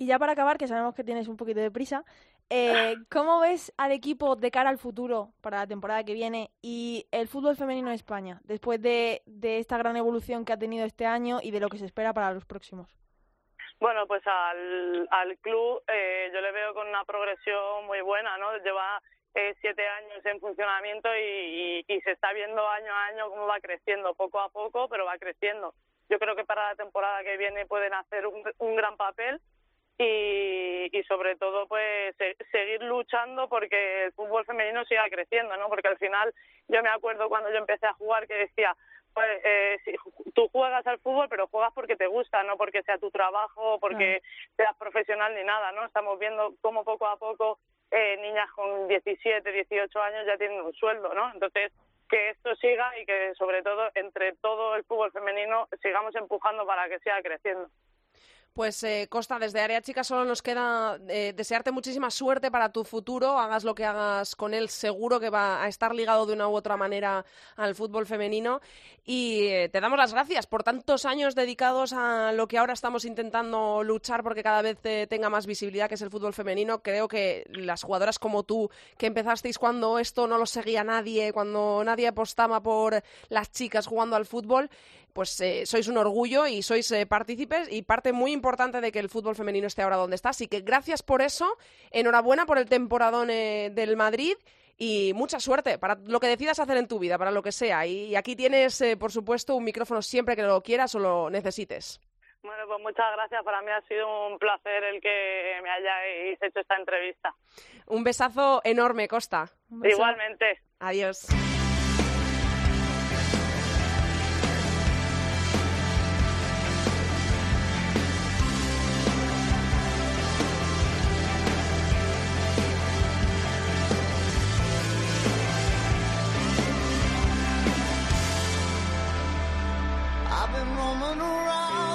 Y ya para acabar, que sabemos que tienes un poquito de prisa, eh, ¿cómo ves al equipo de cara al futuro para la temporada que viene y el fútbol femenino en España, después de, de esta gran evolución que ha tenido este año y de lo que se espera para los próximos? Bueno, pues al, al club eh, yo le veo con una progresión muy buena, ¿no? Lleva eh, siete años en funcionamiento y, y, y se está viendo año a año cómo va creciendo, poco a poco, pero va creciendo. Yo creo que para la temporada que viene pueden hacer un, un gran papel y, y sobre todo pues se, seguir luchando porque el fútbol femenino siga creciendo, ¿no? Porque al final yo me acuerdo cuando yo empecé a jugar que decía, pues eh, si, tú juegas al fútbol pero juegas porque te gusta, no porque sea tu trabajo, porque seas profesional ni nada, ¿no? Estamos viendo cómo poco a poco eh, niñas con 17, 18 años ya tienen un sueldo, ¿no? Entonces que esto siga y que sobre todo entre todo el fútbol femenino sigamos empujando para que siga creciendo. Pues eh, Costa, desde Área Chica solo nos queda eh, desearte muchísima suerte para tu futuro, hagas lo que hagas con él, seguro que va a estar ligado de una u otra manera al fútbol femenino y eh, te damos las gracias por tantos años dedicados a lo que ahora estamos intentando luchar porque cada vez eh, tenga más visibilidad, que es el fútbol femenino. Creo que las jugadoras como tú, que empezasteis cuando esto no lo seguía nadie, cuando nadie apostaba por las chicas jugando al fútbol, pues eh, sois un orgullo y sois eh, partícipes y parte muy importante de que el fútbol femenino esté ahora donde está. Así que gracias por eso, enhorabuena por el temporadón eh, del Madrid y mucha suerte para lo que decidas hacer en tu vida, para lo que sea. Y, aquí tienes, eh, por supuesto, un micrófono siempre que lo quieras o lo necesites. Bueno, pues muchas gracias. Para mí ha sido un placer el que me hayáis hecho esta entrevista. Un besazo enorme, Costa. Igualmente. Adiós.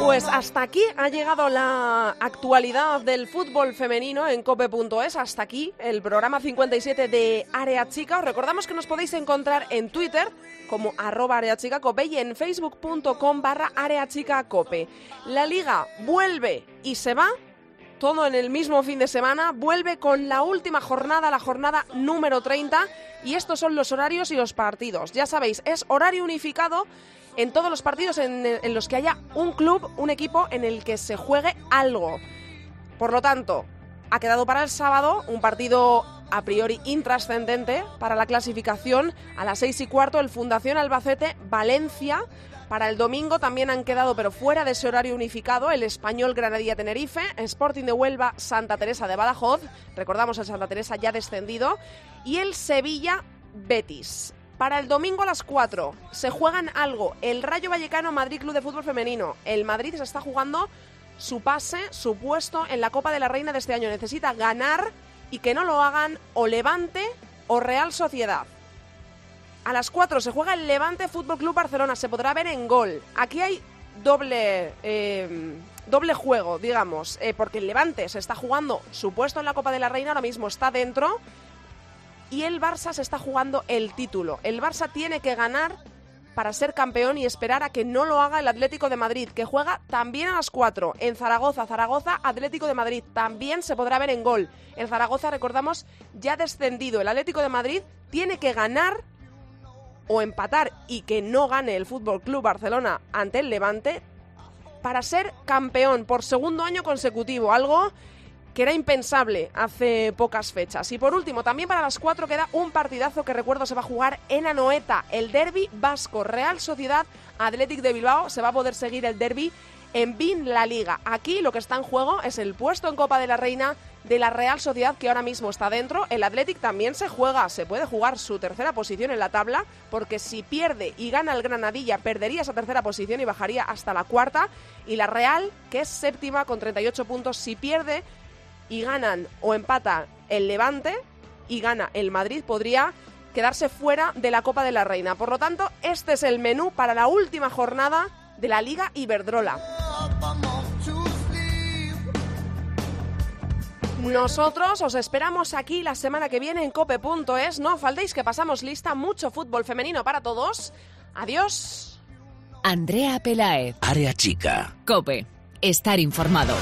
Pues hasta aquí ha llegado la actualidad del fútbol femenino en cope.es. Hasta aquí el programa 57 de Área Chica. Os recordamos que nos podéis encontrar en Twitter como arroba Área Chica Cope y en facebook.com barra. La liga vuelve y se va todo en el mismo fin de semana, vuelve con la última jornada, la jornada número 30, y estos son los horarios y los partidos. Ya sabéis, es horario unificado en todos los partidos en, los que haya un club, un equipo en el que se juegue algo. Por lo tanto, ha quedado para el sábado un partido a priori intrascendente para la clasificación a las seis y cuarto el Fundación Albacete Valencia. Para el domingo también han quedado, pero fuera de ese horario unificado, el Español Granadilla Tenerife, Sporting de Huelva Santa Teresa de Badajoz, recordamos el Santa Teresa ya descendido, y el Sevilla Betis. Para el domingo a las 4 se juegan algo. El Rayo Vallecano Madrid Club de Fútbol Femenino. El Madrid se está jugando su pase, su puesto en la Copa de la Reina de este año. Necesita ganar y que no lo hagan o Levante o Real Sociedad. A las 4 se juega el Levante Fútbol Club Barcelona. Se podrá ver en gol. Aquí hay doble eh, doble juego, digamos, eh, porque el Levante se está jugando su puesto en la Copa de la Reina, ahora mismo está dentro, y el Barça se está jugando el título. El Barça tiene que ganar para ser campeón y esperar a que no lo haga el Atlético de Madrid, que juega también a las 4 en Zaragoza. Zaragoza, Atlético de Madrid. También se podrá ver en gol. El Zaragoza, recordamos, ya descendido. El Atlético de Madrid tiene que ganar o empatar y que no gane el Fútbol Club Barcelona ante el Levante para ser campeón por segundo año consecutivo, algo que era impensable hace pocas fechas. Y por último, también para las cuatro queda un partidazo que recuerdo se va a jugar en Anoeta, el derby vasco, Real Sociedad Athletic de Bilbao. Se va a poder seguir el derby en BIN La Liga. Aquí lo que está en juego es el puesto en Copa de la Reina de la Real Sociedad que ahora mismo está dentro. El Athletic también se juega, se puede jugar su tercera posición en la tabla, porque si pierde y gana el Granadilla, perdería esa tercera posición y bajaría hasta la cuarta. Y la Real, que es séptima con 38 puntos, si pierde y ganan o empata el Levante y gana el Madrid, podría quedarse fuera de la Copa de la Reina. Por lo tanto, este es el menú para la última jornada de la Liga Iberdrola. Nosotros os esperamos aquí la semana que viene en cope.es. No faltéis que pasamos lista mucho fútbol femenino para todos. Adiós. Andrea Pelaez. Área chica. Cope. Estar informado.